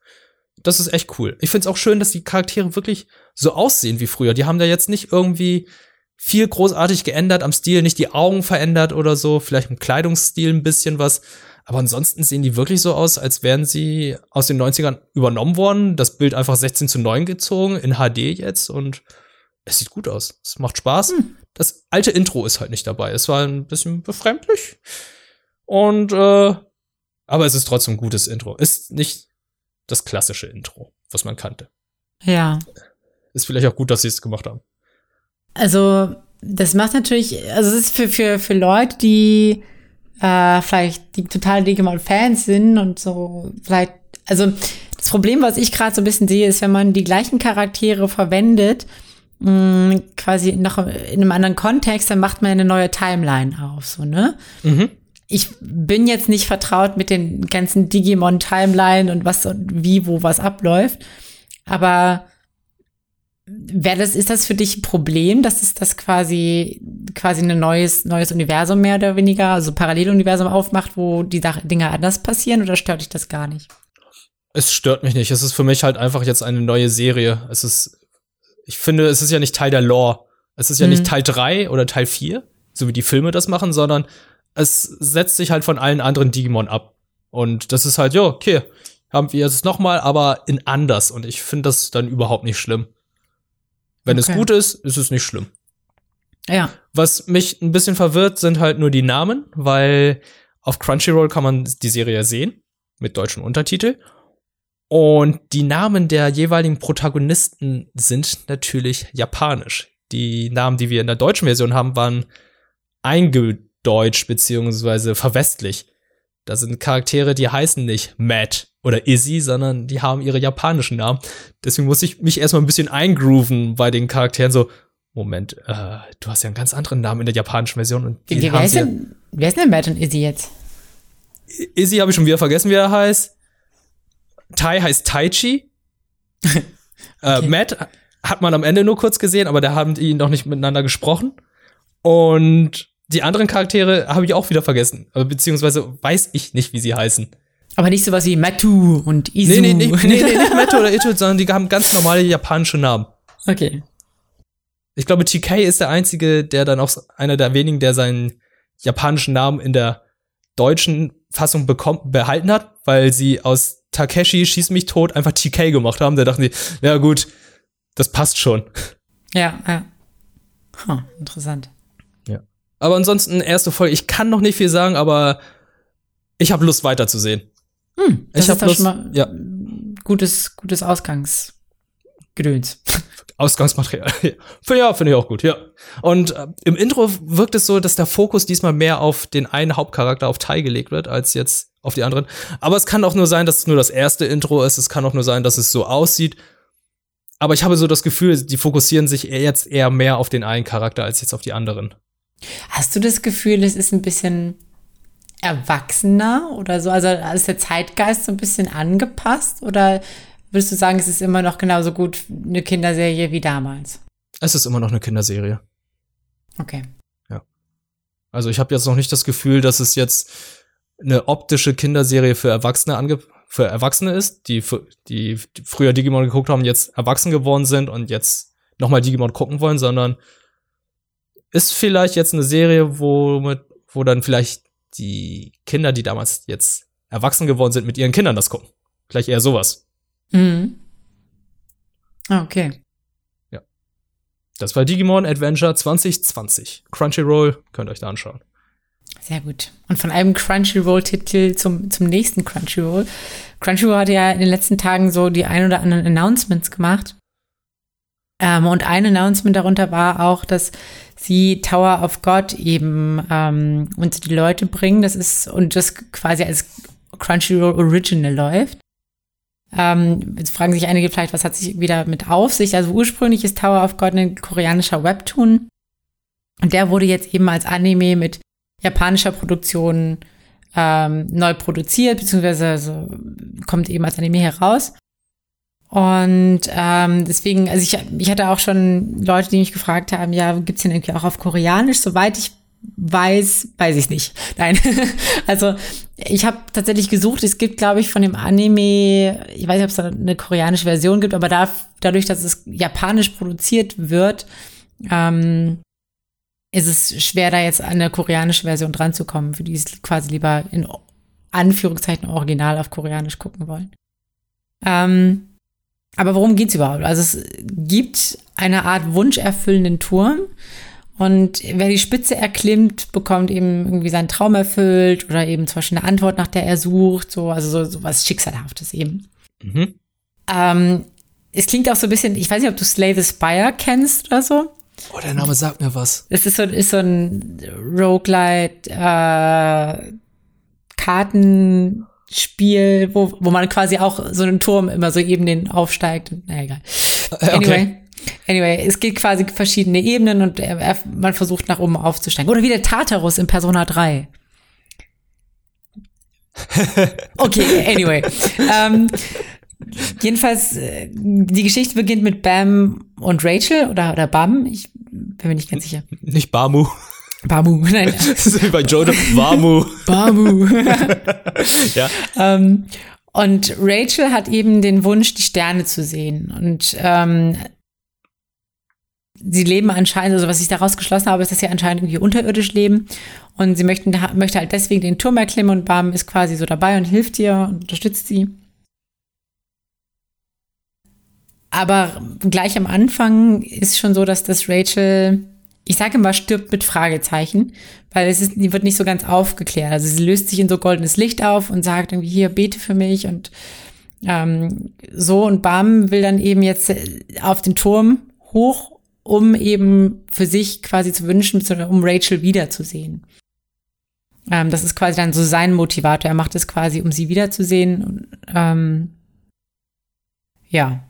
das ist echt cool. Ich finde es auch schön, dass die Charaktere wirklich so aussehen wie früher. Die haben da jetzt nicht irgendwie viel großartig geändert am Stil, nicht die Augen verändert oder so, vielleicht im Kleidungsstil ein bisschen was. Aber ansonsten sehen die wirklich so aus, als wären sie aus den 90ern übernommen worden. Das Bild einfach 16 zu 9 gezogen, in HD jetzt und es sieht gut aus. Es macht Spaß. Hm. Das alte Intro ist halt nicht dabei. Es war ein bisschen befremdlich. Und äh, aber es ist trotzdem ein gutes Intro. Ist nicht das klassische Intro, was man kannte. Ja. Ist vielleicht auch gut, dass sie es gemacht haben. Also, das macht natürlich, also es ist für, für, für Leute, die äh, vielleicht die total Digimon-Fans sind und so, vielleicht, also das Problem, was ich gerade so ein bisschen sehe, ist, wenn man die gleichen Charaktere verwendet, mh, mm, quasi noch in einem anderen Kontext, dann macht man eine neue Timeline auf, so, ne? Mhm ich bin jetzt nicht vertraut mit den ganzen Digimon-Timeline und was und wie, wo was abläuft. Aber wäre das, ist das für dich ein Problem, dass es das quasi, quasi ein neues, neues Universum mehr oder weniger, also Paralleluniversum aufmacht, wo die Dinge anders passieren oder stört dich das gar nicht? Es stört mich nicht. Es ist für mich halt einfach jetzt eine neue Serie. Es ist, ich finde, es ist ja nicht Teil der Lore. Es ist ja mhm. nicht Teil 3 oder Teil 4, so wie die Filme das machen, sondern es setzt sich halt von allen anderen Digimon ab. Und das ist halt, ja, okay, haben wir es nochmal, aber in anders. Und ich finde das dann überhaupt nicht schlimm. Wenn okay. es gut ist, ist es nicht schlimm. Ja. Was mich ein bisschen verwirrt, sind halt nur die Namen, weil auf Crunchyroll kann man die Serie sehen mit deutschen Untertitel. Und die Namen der jeweiligen Protagonisten sind natürlich japanisch. Die Namen, die wir in der deutschen Version haben, waren einge deutsch beziehungsweise verwestlich. Da sind Charaktere, die heißen nicht Matt oder Izzy, sondern die haben ihre japanischen Namen. Deswegen muss ich mich erstmal ein bisschen eingrooven bei den Charakteren. So, Moment, äh, du hast ja einen ganz anderen Namen in der japanischen Version. Und wie, wer, ist denn, wer ist denn Matt und Izzy jetzt? Izzy habe ich schon wieder vergessen, wie er heißt. Tai heißt Taichi. *laughs* äh, Matt hat man am Ende nur kurz gesehen, aber da haben die noch nicht miteinander gesprochen. Und die anderen Charaktere habe ich auch wieder vergessen. Beziehungsweise weiß ich nicht, wie sie heißen. Aber nicht sowas wie Matu und Isu. Nee, nee, nee, nee, nee *laughs* nicht Matu oder Itu, sondern die haben ganz normale japanische Namen. Okay. Ich glaube, TK ist der einzige, der dann auch einer der wenigen, der seinen japanischen Namen in der deutschen Fassung bekommen, behalten hat, weil sie aus Takeshi schieß mich tot einfach TK gemacht haben. Da dachten die, ja gut, das passt schon. Ja, ja. Huh, interessant. Aber ansonsten, erste Folge, ich kann noch nicht viel sagen, aber ich habe Lust weiterzusehen. Hm, das ich habe Lust, mal ja. gutes, gutes Ausgangsgedöns. Ausgangsmaterial. *laughs* ja, finde ich auch gut, ja. Und äh, im Intro wirkt es so, dass der Fokus diesmal mehr auf den einen Hauptcharakter, auf Tai gelegt wird, als jetzt auf die anderen. Aber es kann auch nur sein, dass es nur das erste Intro ist. Es kann auch nur sein, dass es so aussieht. Aber ich habe so das Gefühl, die fokussieren sich jetzt eher mehr auf den einen Charakter als jetzt auf die anderen. Hast du das Gefühl, es ist ein bisschen erwachsener oder so? Also ist der Zeitgeist so ein bisschen angepasst? Oder würdest du sagen, es ist immer noch genauso gut eine Kinderserie wie damals? Es ist immer noch eine Kinderserie. Okay. Ja. Also ich habe jetzt noch nicht das Gefühl, dass es jetzt eine optische Kinderserie für Erwachsene ange für Erwachsene ist, die, die, früher Digimon geguckt haben, jetzt erwachsen geworden sind und jetzt nochmal Digimon gucken wollen, sondern ist vielleicht jetzt eine Serie, wo, mit, wo dann vielleicht die Kinder, die damals jetzt erwachsen geworden sind, mit ihren Kindern das gucken. Vielleicht eher sowas. Mhm. Ah, okay. Ja. Das war Digimon Adventure 2020. Crunchyroll, könnt ihr euch da anschauen. Sehr gut. Und von einem Crunchyroll-Titel zum, zum nächsten Crunchyroll. Crunchyroll hat ja in den letzten Tagen so die ein oder anderen Announcements gemacht. Ähm, und ein Announcement darunter war auch, dass sie Tower of God eben ähm, unter die Leute bringen. Das ist und das quasi als Crunchyroll Original läuft. Ähm, jetzt fragen sich einige vielleicht, was hat sich wieder mit auf sich? Also ursprünglich ist Tower of God ein koreanischer Webtoon. Und der wurde jetzt eben als Anime mit japanischer Produktion ähm, neu produziert, beziehungsweise also kommt eben als Anime heraus. Und ähm, deswegen, also ich, ich hatte auch schon Leute, die mich gefragt haben, ja, gibt's den irgendwie auch auf Koreanisch? Soweit ich weiß, weiß ich nicht. *laughs* Nein. also ich habe tatsächlich gesucht, es gibt, glaube ich, von dem Anime, ich weiß nicht, ob es da eine koreanische Version gibt, aber da, dadurch, dass es japanisch produziert wird, ähm, ist es schwer, da jetzt an eine koreanische Version dran zu kommen, für die es quasi lieber in Anführungszeichen original auf Koreanisch gucken wollen. Ähm, aber worum geht's überhaupt? Also es gibt eine Art wunscherfüllenden Turm und wer die Spitze erklimmt, bekommt eben irgendwie seinen Traum erfüllt oder eben zum Beispiel eine Antwort, nach der er sucht, so, also so, so was Schicksalhaftes eben. Mhm. Ähm, es klingt auch so ein bisschen, ich weiß nicht, ob du Slay the Spire kennst oder so. Oh, der Name sagt mir was. Es ist so, ist so ein Roguelite äh, Kartenspiel, wo, wo man quasi auch so einen Turm immer so eben den aufsteigt. Na egal. Anyway. Okay. Anyway, es geht quasi verschiedene Ebenen und man versucht nach oben aufzusteigen. Oder wie der Tartarus in Persona 3. *laughs* Okay, anyway. ähm, jedenfalls, äh, die Geschichte beginnt mit Bam und Rachel oder, oder Bam. Ich bin mir nicht ganz sicher. Nicht Bamu. Bamu, *laughs* nein. das ist wie bei Jodo. Bamu. *laughs* Bamu. *laughs* ja. Ähm, und Rachel hat eben den Wunsch, die Sterne zu sehen. Und ähm, sie leben anscheinend, also was ich daraus geschlossen habe, ist, dass sie anscheinend irgendwie unterirdisch leben. Und sie möchten, möchte halt deswegen den Turm erklimmen und Bam ist quasi so dabei und hilft ihr und unterstützt sie. Aber gleich am Anfang ist schon so, dass das Rachel, ich sage immer, stirbt mit Fragezeichen, weil es ist, die wird nicht so ganz aufgeklärt. Also sie löst sich in so goldenes Licht auf und sagt irgendwie, hier, bete für mich und ähm, so und Bam will dann eben jetzt auf den Turm hoch, um eben für sich quasi zu wünschen, um Rachel wiederzusehen. Ähm, das ist quasi dann so sein Motivator. Er macht es quasi, um sie wiederzusehen. Und, ähm, ja.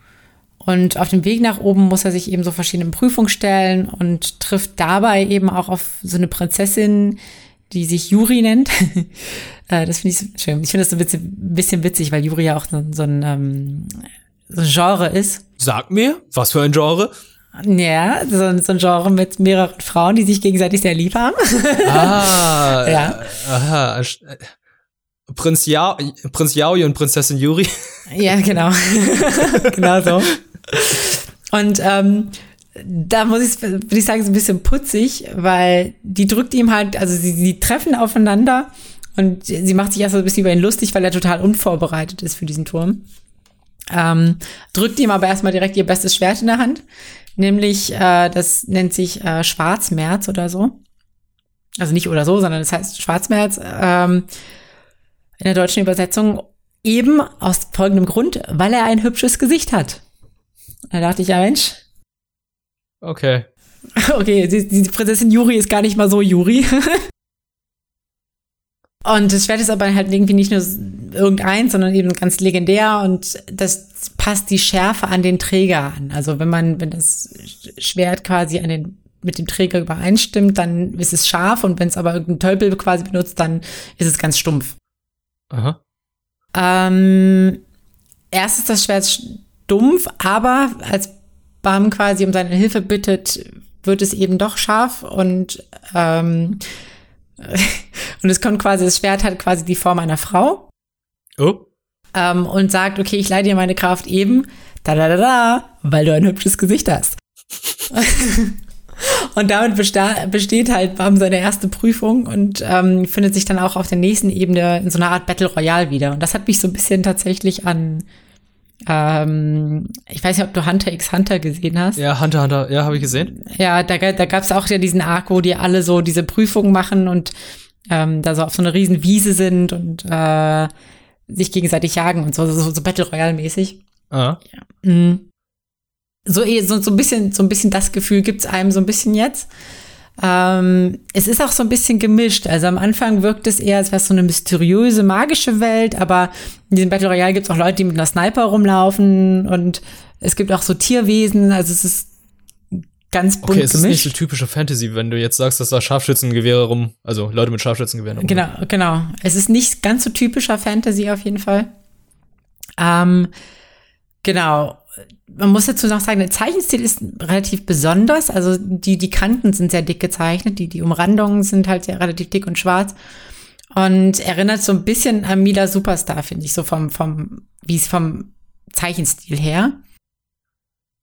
Und auf dem Weg nach oben muss er sich eben so verschiedenen Prüfungen stellen und trifft dabei eben auch auf so eine Prinzessin, die sich Juri nennt. *laughs* Äh, das finde ich schön. Ich finde das so ein bisschen witzig, weil Juri ja auch so, so, ein, ähm, so ein Genre ist. Sag mir, was für ein Genre? Ja, so, so, ein Genre mit mehreren Frauen, die sich gegenseitig sehr lieb haben. *laughs* Ah, ja. Aha. Prinz, ja Prinz Yaoi und Prinzessin Yuri. Ja, genau. *laughs* genau so. Und ähm, da muss ich, würde ich sagen, so ein bisschen putzig, weil die drückt ihm halt, also sie, sie treffen aufeinander und sie macht sich erst so ein bisschen über ihn lustig, weil er total unvorbereitet ist für diesen Turm. Ähm, drückt ihm aber erstmal direkt ihr bestes Schwert in der Hand, nämlich, äh, das nennt sich äh, Schwarzmerz oder so. Also nicht oder so, sondern das heißt Schwarzmerz. Ähm, in der deutschen Übersetzung eben aus folgendem Grund, weil er ein hübsches Gesicht hat. Da dachte ich, ja Mensch. Okay. *laughs* Okay, die, die Prinzessin Juri ist gar nicht mal so Juri. *laughs* und das Schwert ist aber halt irgendwie nicht nur irgendeins, sondern eben ganz legendär und das passt die Schärfe an den Träger an. Also wenn man, wenn das Schwert quasi an den mit dem Träger übereinstimmt, dann ist es scharf und wenn es aber irgendein Tölpel quasi benutzt, dann ist es ganz stumpf. Aha. Ähm, erst ist das Schwert stumpf, aber als Bam quasi um seine Hilfe bittet, wird es eben doch scharf und ähm, *laughs* und es kommt quasi, das Schwert hat quasi die Form einer Frau. Oh. Ähm, und sagt, okay, ich leide dir meine Kraft eben, da da da da, weil du ein hübsches Gesicht hast. *laughs* Und damit besteht halt Bam seine erste Prüfung und ähm, findet sich dann auch auf der nächsten Ebene in so einer Art Battle Royale wieder. Und das hat mich so ein bisschen tatsächlich an ähm, ich weiß nicht, ob du Hunter x Hunter gesehen hast. Ja, Hunter Hunter, ja, habe ich gesehen. Ja, da, da gab es auch ja diesen Arc, wo die alle so diese Prüfungen machen und ähm, da so auf so einer riesen Wiese sind und äh, sich gegenseitig jagen und so, so, so Battle Royale mäßig. Ah. Ja. Mhm. So, eh, so, so ein bisschen, so ein bisschen das Gefühl gibt's einem so ein bisschen jetzt. Ähm, es ist auch so ein bisschen gemischt. Also am Anfang wirkt es eher, als wäre es so eine mysteriöse, magische Welt, aber in diesem Battle Royale gibt es auch Leute, die mit einer Sniper rumlaufen und es gibt auch so Tierwesen. Also es ist ganz bunt Okay, es gemischt. ist nicht so typische Fantasy, wenn du jetzt sagst, dass da Scharfschützengewehre rum, also Leute mit Scharfschützengewehren rum. Genau, genau. Es ist nicht ganz so typischer Fantasy auf jeden Fall. Ähm, genau. Man muss dazu noch sagen, der Zeichenstil ist relativ besonders. Also die, die Kanten sind sehr dick gezeichnet, die, die Umrandungen sind halt sehr relativ dick und schwarz. Und erinnert so ein bisschen an Mila Superstar, finde ich, so vom, vom, wie es vom Zeichenstil her.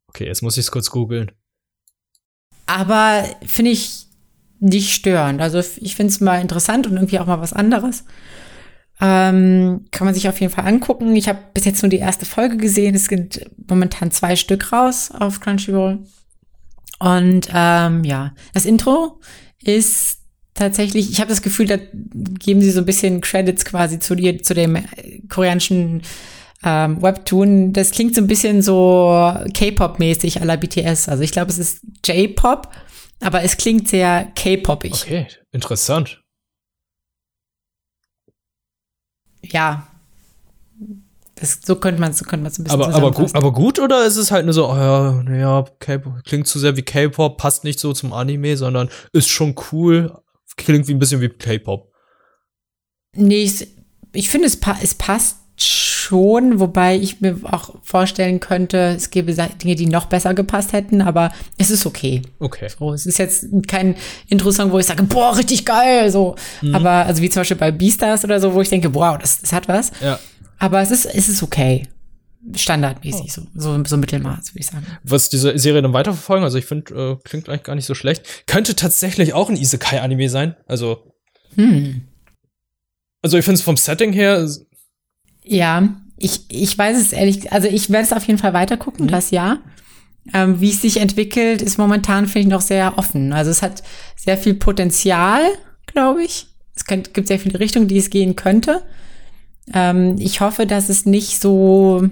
Okay, jetzt muss ich es kurz googeln. Aber finde ich nicht störend. Also ich finde es mal interessant und irgendwie auch mal was anderes. Ähm, kann man sich auf jeden Fall angucken. Ich habe bis jetzt nur die erste Folge gesehen. Es sind momentan zwei Stück raus auf Crunchyroll. Und ähm, ja, das Intro ist tatsächlich, ich habe das Gefühl, da geben sie so ein bisschen Credits quasi zu, dir, zu dem koreanischen ähm, Webtoon. Das klingt so ein bisschen so K-Pop-mäßig à la BTS. Also ich glaube, es ist J-Pop, aber es klingt sehr K-Popig. Okay, interessant. Ja. Das, so könnte man so könnte man es ein bisschen Aber, aber, gut, aber gut oder ist es halt nur so, oh ja, naja, K-Pop klingt zu sehr wie K-Pop, passt nicht so zum Anime, sondern ist schon cool, klingt wie ein bisschen wie K-Pop. Nee, ich, ich finde, es, pa es passt schon, wobei ich mir auch vorstellen könnte, es gäbe Dinge, die noch besser gepasst hätten, aber es ist okay. Okay. So, es ist jetzt kein Intro-Song, wo ich sage, boah, richtig geil, so. Mhm. Aber, also wie zum Beispiel bei Beastars oder so, wo ich denke, wow, das, das hat was. Ja. Aber es ist, es ist okay. Standardmäßig, so, so, so Mittelmaß, würde ich sagen. Was diese Serie dann weiterverfolgen, also ich finde, äh, klingt eigentlich gar nicht so schlecht. Könnte tatsächlich auch ein Isekai-Anime sein. Also, Hm. also ich finde es vom Setting her, Ja, ich, ich weiß es ehrlich, also ich werde es auf jeden Fall weiter gucken, Mhm. das ja. Ähm, wie es sich entwickelt, ist momentan, finde ich, noch sehr offen. Also es hat sehr viel Potenzial, glaube ich. Es könnt, gibt sehr viele Richtungen, die es gehen könnte. Ähm, ich hoffe, dass es nicht so,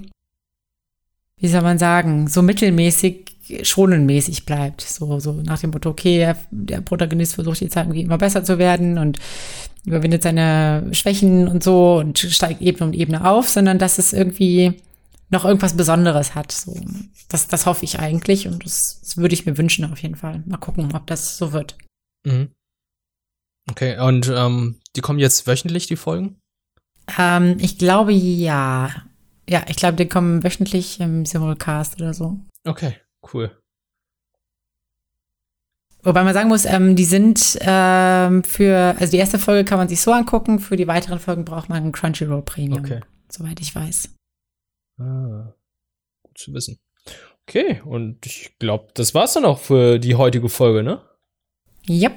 wie soll man sagen, so mittelmäßig, schonenmäßig bleibt. So, so nach dem Motto, okay, der, der Protagonist versucht jetzt irgendwie immer besser zu werden und überwindet seine Schwächen und so und steigt Ebene um Ebene auf, sondern dass es irgendwie noch irgendwas Besonderes hat. So, das, das hoffe ich eigentlich und das, das würde ich mir wünschen auf jeden Fall. Mal gucken, ob das so wird. Mhm. Okay, und ähm, die kommen jetzt wöchentlich, die Folgen? Ähm, ich glaube ja. Ja, ich glaube, die kommen wöchentlich im Simulcast oder so. Okay, cool. Wobei man sagen muss, ähm, die sind ähm, für, also die erste Folge kann man sich so angucken, für die weiteren Folgen braucht man ein Crunchyroll Premium, Okay. soweit ich weiß. Ah, gut zu wissen. Okay, und ich glaube, das war's dann auch für die heutige Folge, ne? Yep.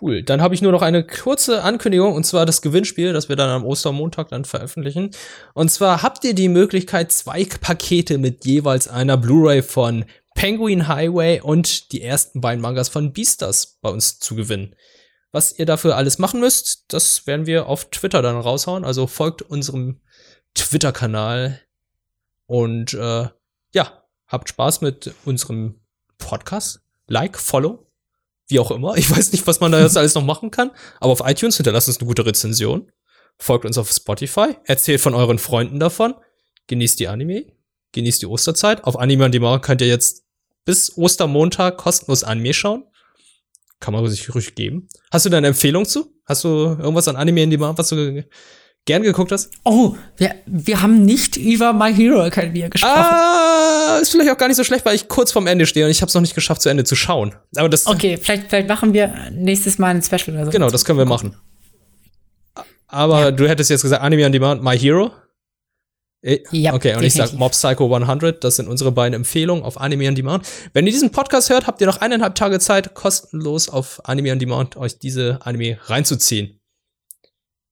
Cool. Dann habe ich nur noch eine kurze Ankündigung und zwar das Gewinnspiel, das wir dann am Ostermontag dann veröffentlichen. Und zwar habt ihr die Möglichkeit, zwei Pakete mit jeweils einer Blu-ray von Penguin Highway und die ersten beiden Mangas von Beastars bei uns zu gewinnen. Was ihr dafür alles machen müsst, das werden wir auf Twitter dann raushauen. Also folgt unserem Twitter-Kanal und äh, ja, habt Spaß mit unserem Podcast. Like, follow, wie auch immer. Ich weiß nicht, was man da jetzt alles noch machen kann. Aber auf iTunes hinterlasst uns eine gute Rezension. Folgt uns auf Spotify. Erzählt von euren Freunden davon. Genießt die Anime. Genießt die Osterzeit. Auf Anime on Demand könnt ihr jetzt bis Ostermontag kostenlos Anime schauen. Kann man sich ruhig geben. Hast du da eine Empfehlung zu? Hast du irgendwas an Anime on Demand, was du gern geguckt hast? Oh, wir, wir haben nicht über My Hero Academia gesprochen. Ah, ist vielleicht auch gar nicht so schlecht, weil ich kurz vorm Ende stehe und ich habe es noch nicht geschafft, zu Ende zu schauen. Aber das, Okay, vielleicht, vielleicht machen wir nächstes Mal ein Special oder so. genau, das können wir machen. Aber du hättest jetzt gesagt, Anime on Demand, My Hero. Ja, okay, und definitiv. ich sag Mob Psycho 100, das sind unsere beiden Empfehlungen auf Anime on Demand. Wenn ihr diesen Podcast hört, habt ihr noch eineinhalb Tage Zeit, kostenlos auf Anime on Demand euch diese Anime reinzuziehen.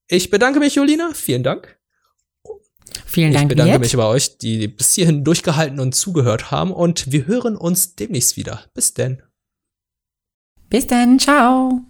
Ich bedanke mich, Julina. Vielen Dank. Vielen Dank. Ich bedanke jetzt. mich bei euch, die bis hierhin durchgehalten und zugehört haben. Und wir hören uns demnächst wieder. Bis denn. Bis dann. Ciao.